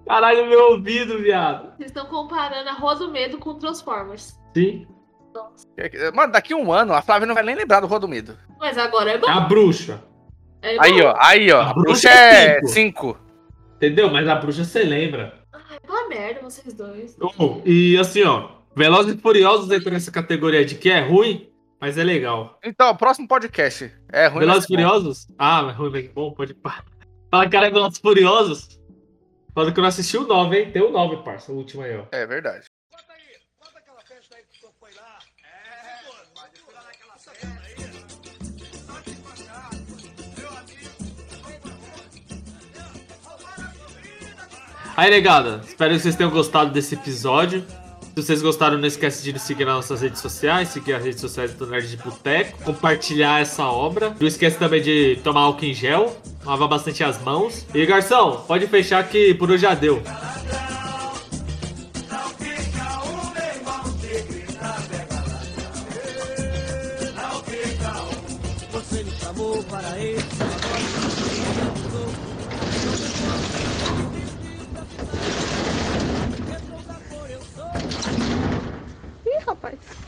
[SPEAKER 2] Caralho, meu ouvido, viado.
[SPEAKER 3] Vocês estão comparando a do Medo com Transformers.
[SPEAKER 2] Sim.
[SPEAKER 1] Mano, daqui a um ano a Flávia não vai nem lembrar do Rua do Medo.
[SPEAKER 3] Mas agora é bom.
[SPEAKER 2] É a bruxa.
[SPEAKER 3] É
[SPEAKER 1] Aí,
[SPEAKER 3] bom.
[SPEAKER 1] ó, aí, ó.
[SPEAKER 2] A
[SPEAKER 1] A
[SPEAKER 2] bruxa
[SPEAKER 1] bruxa
[SPEAKER 2] é
[SPEAKER 1] é 5.
[SPEAKER 2] Entendeu? Mas a bruxa você lembra.
[SPEAKER 3] Ai, pela merda, vocês dois.
[SPEAKER 2] Oh, e assim, ó. Velozes e Furiosos entra nessa categoria de que é ruim, mas é legal.
[SPEAKER 1] Então, próximo podcast. É ruim.
[SPEAKER 2] Velozes e
[SPEAKER 1] é bom.
[SPEAKER 2] Furiosos? Ah, mas ruim, mas bom, pode pá. Fala, cara, é Velozes e Furiosos. Fala que eu não assisti o 9, hein? Tem o 9, parça, o último aí, ó.
[SPEAKER 1] É verdade.
[SPEAKER 2] Aí, negada, espero que vocês tenham gostado desse episódio. Se vocês gostaram, não esquece de nos seguir nas nossas redes sociais, seguir as redes sociais do Nerd de Boteco, compartilhar essa obra. Não esquece também de tomar álcool em gel, lavar bastante as mãos. E, garçom, pode fechar que por hoje já deu.
[SPEAKER 3] Rapaz.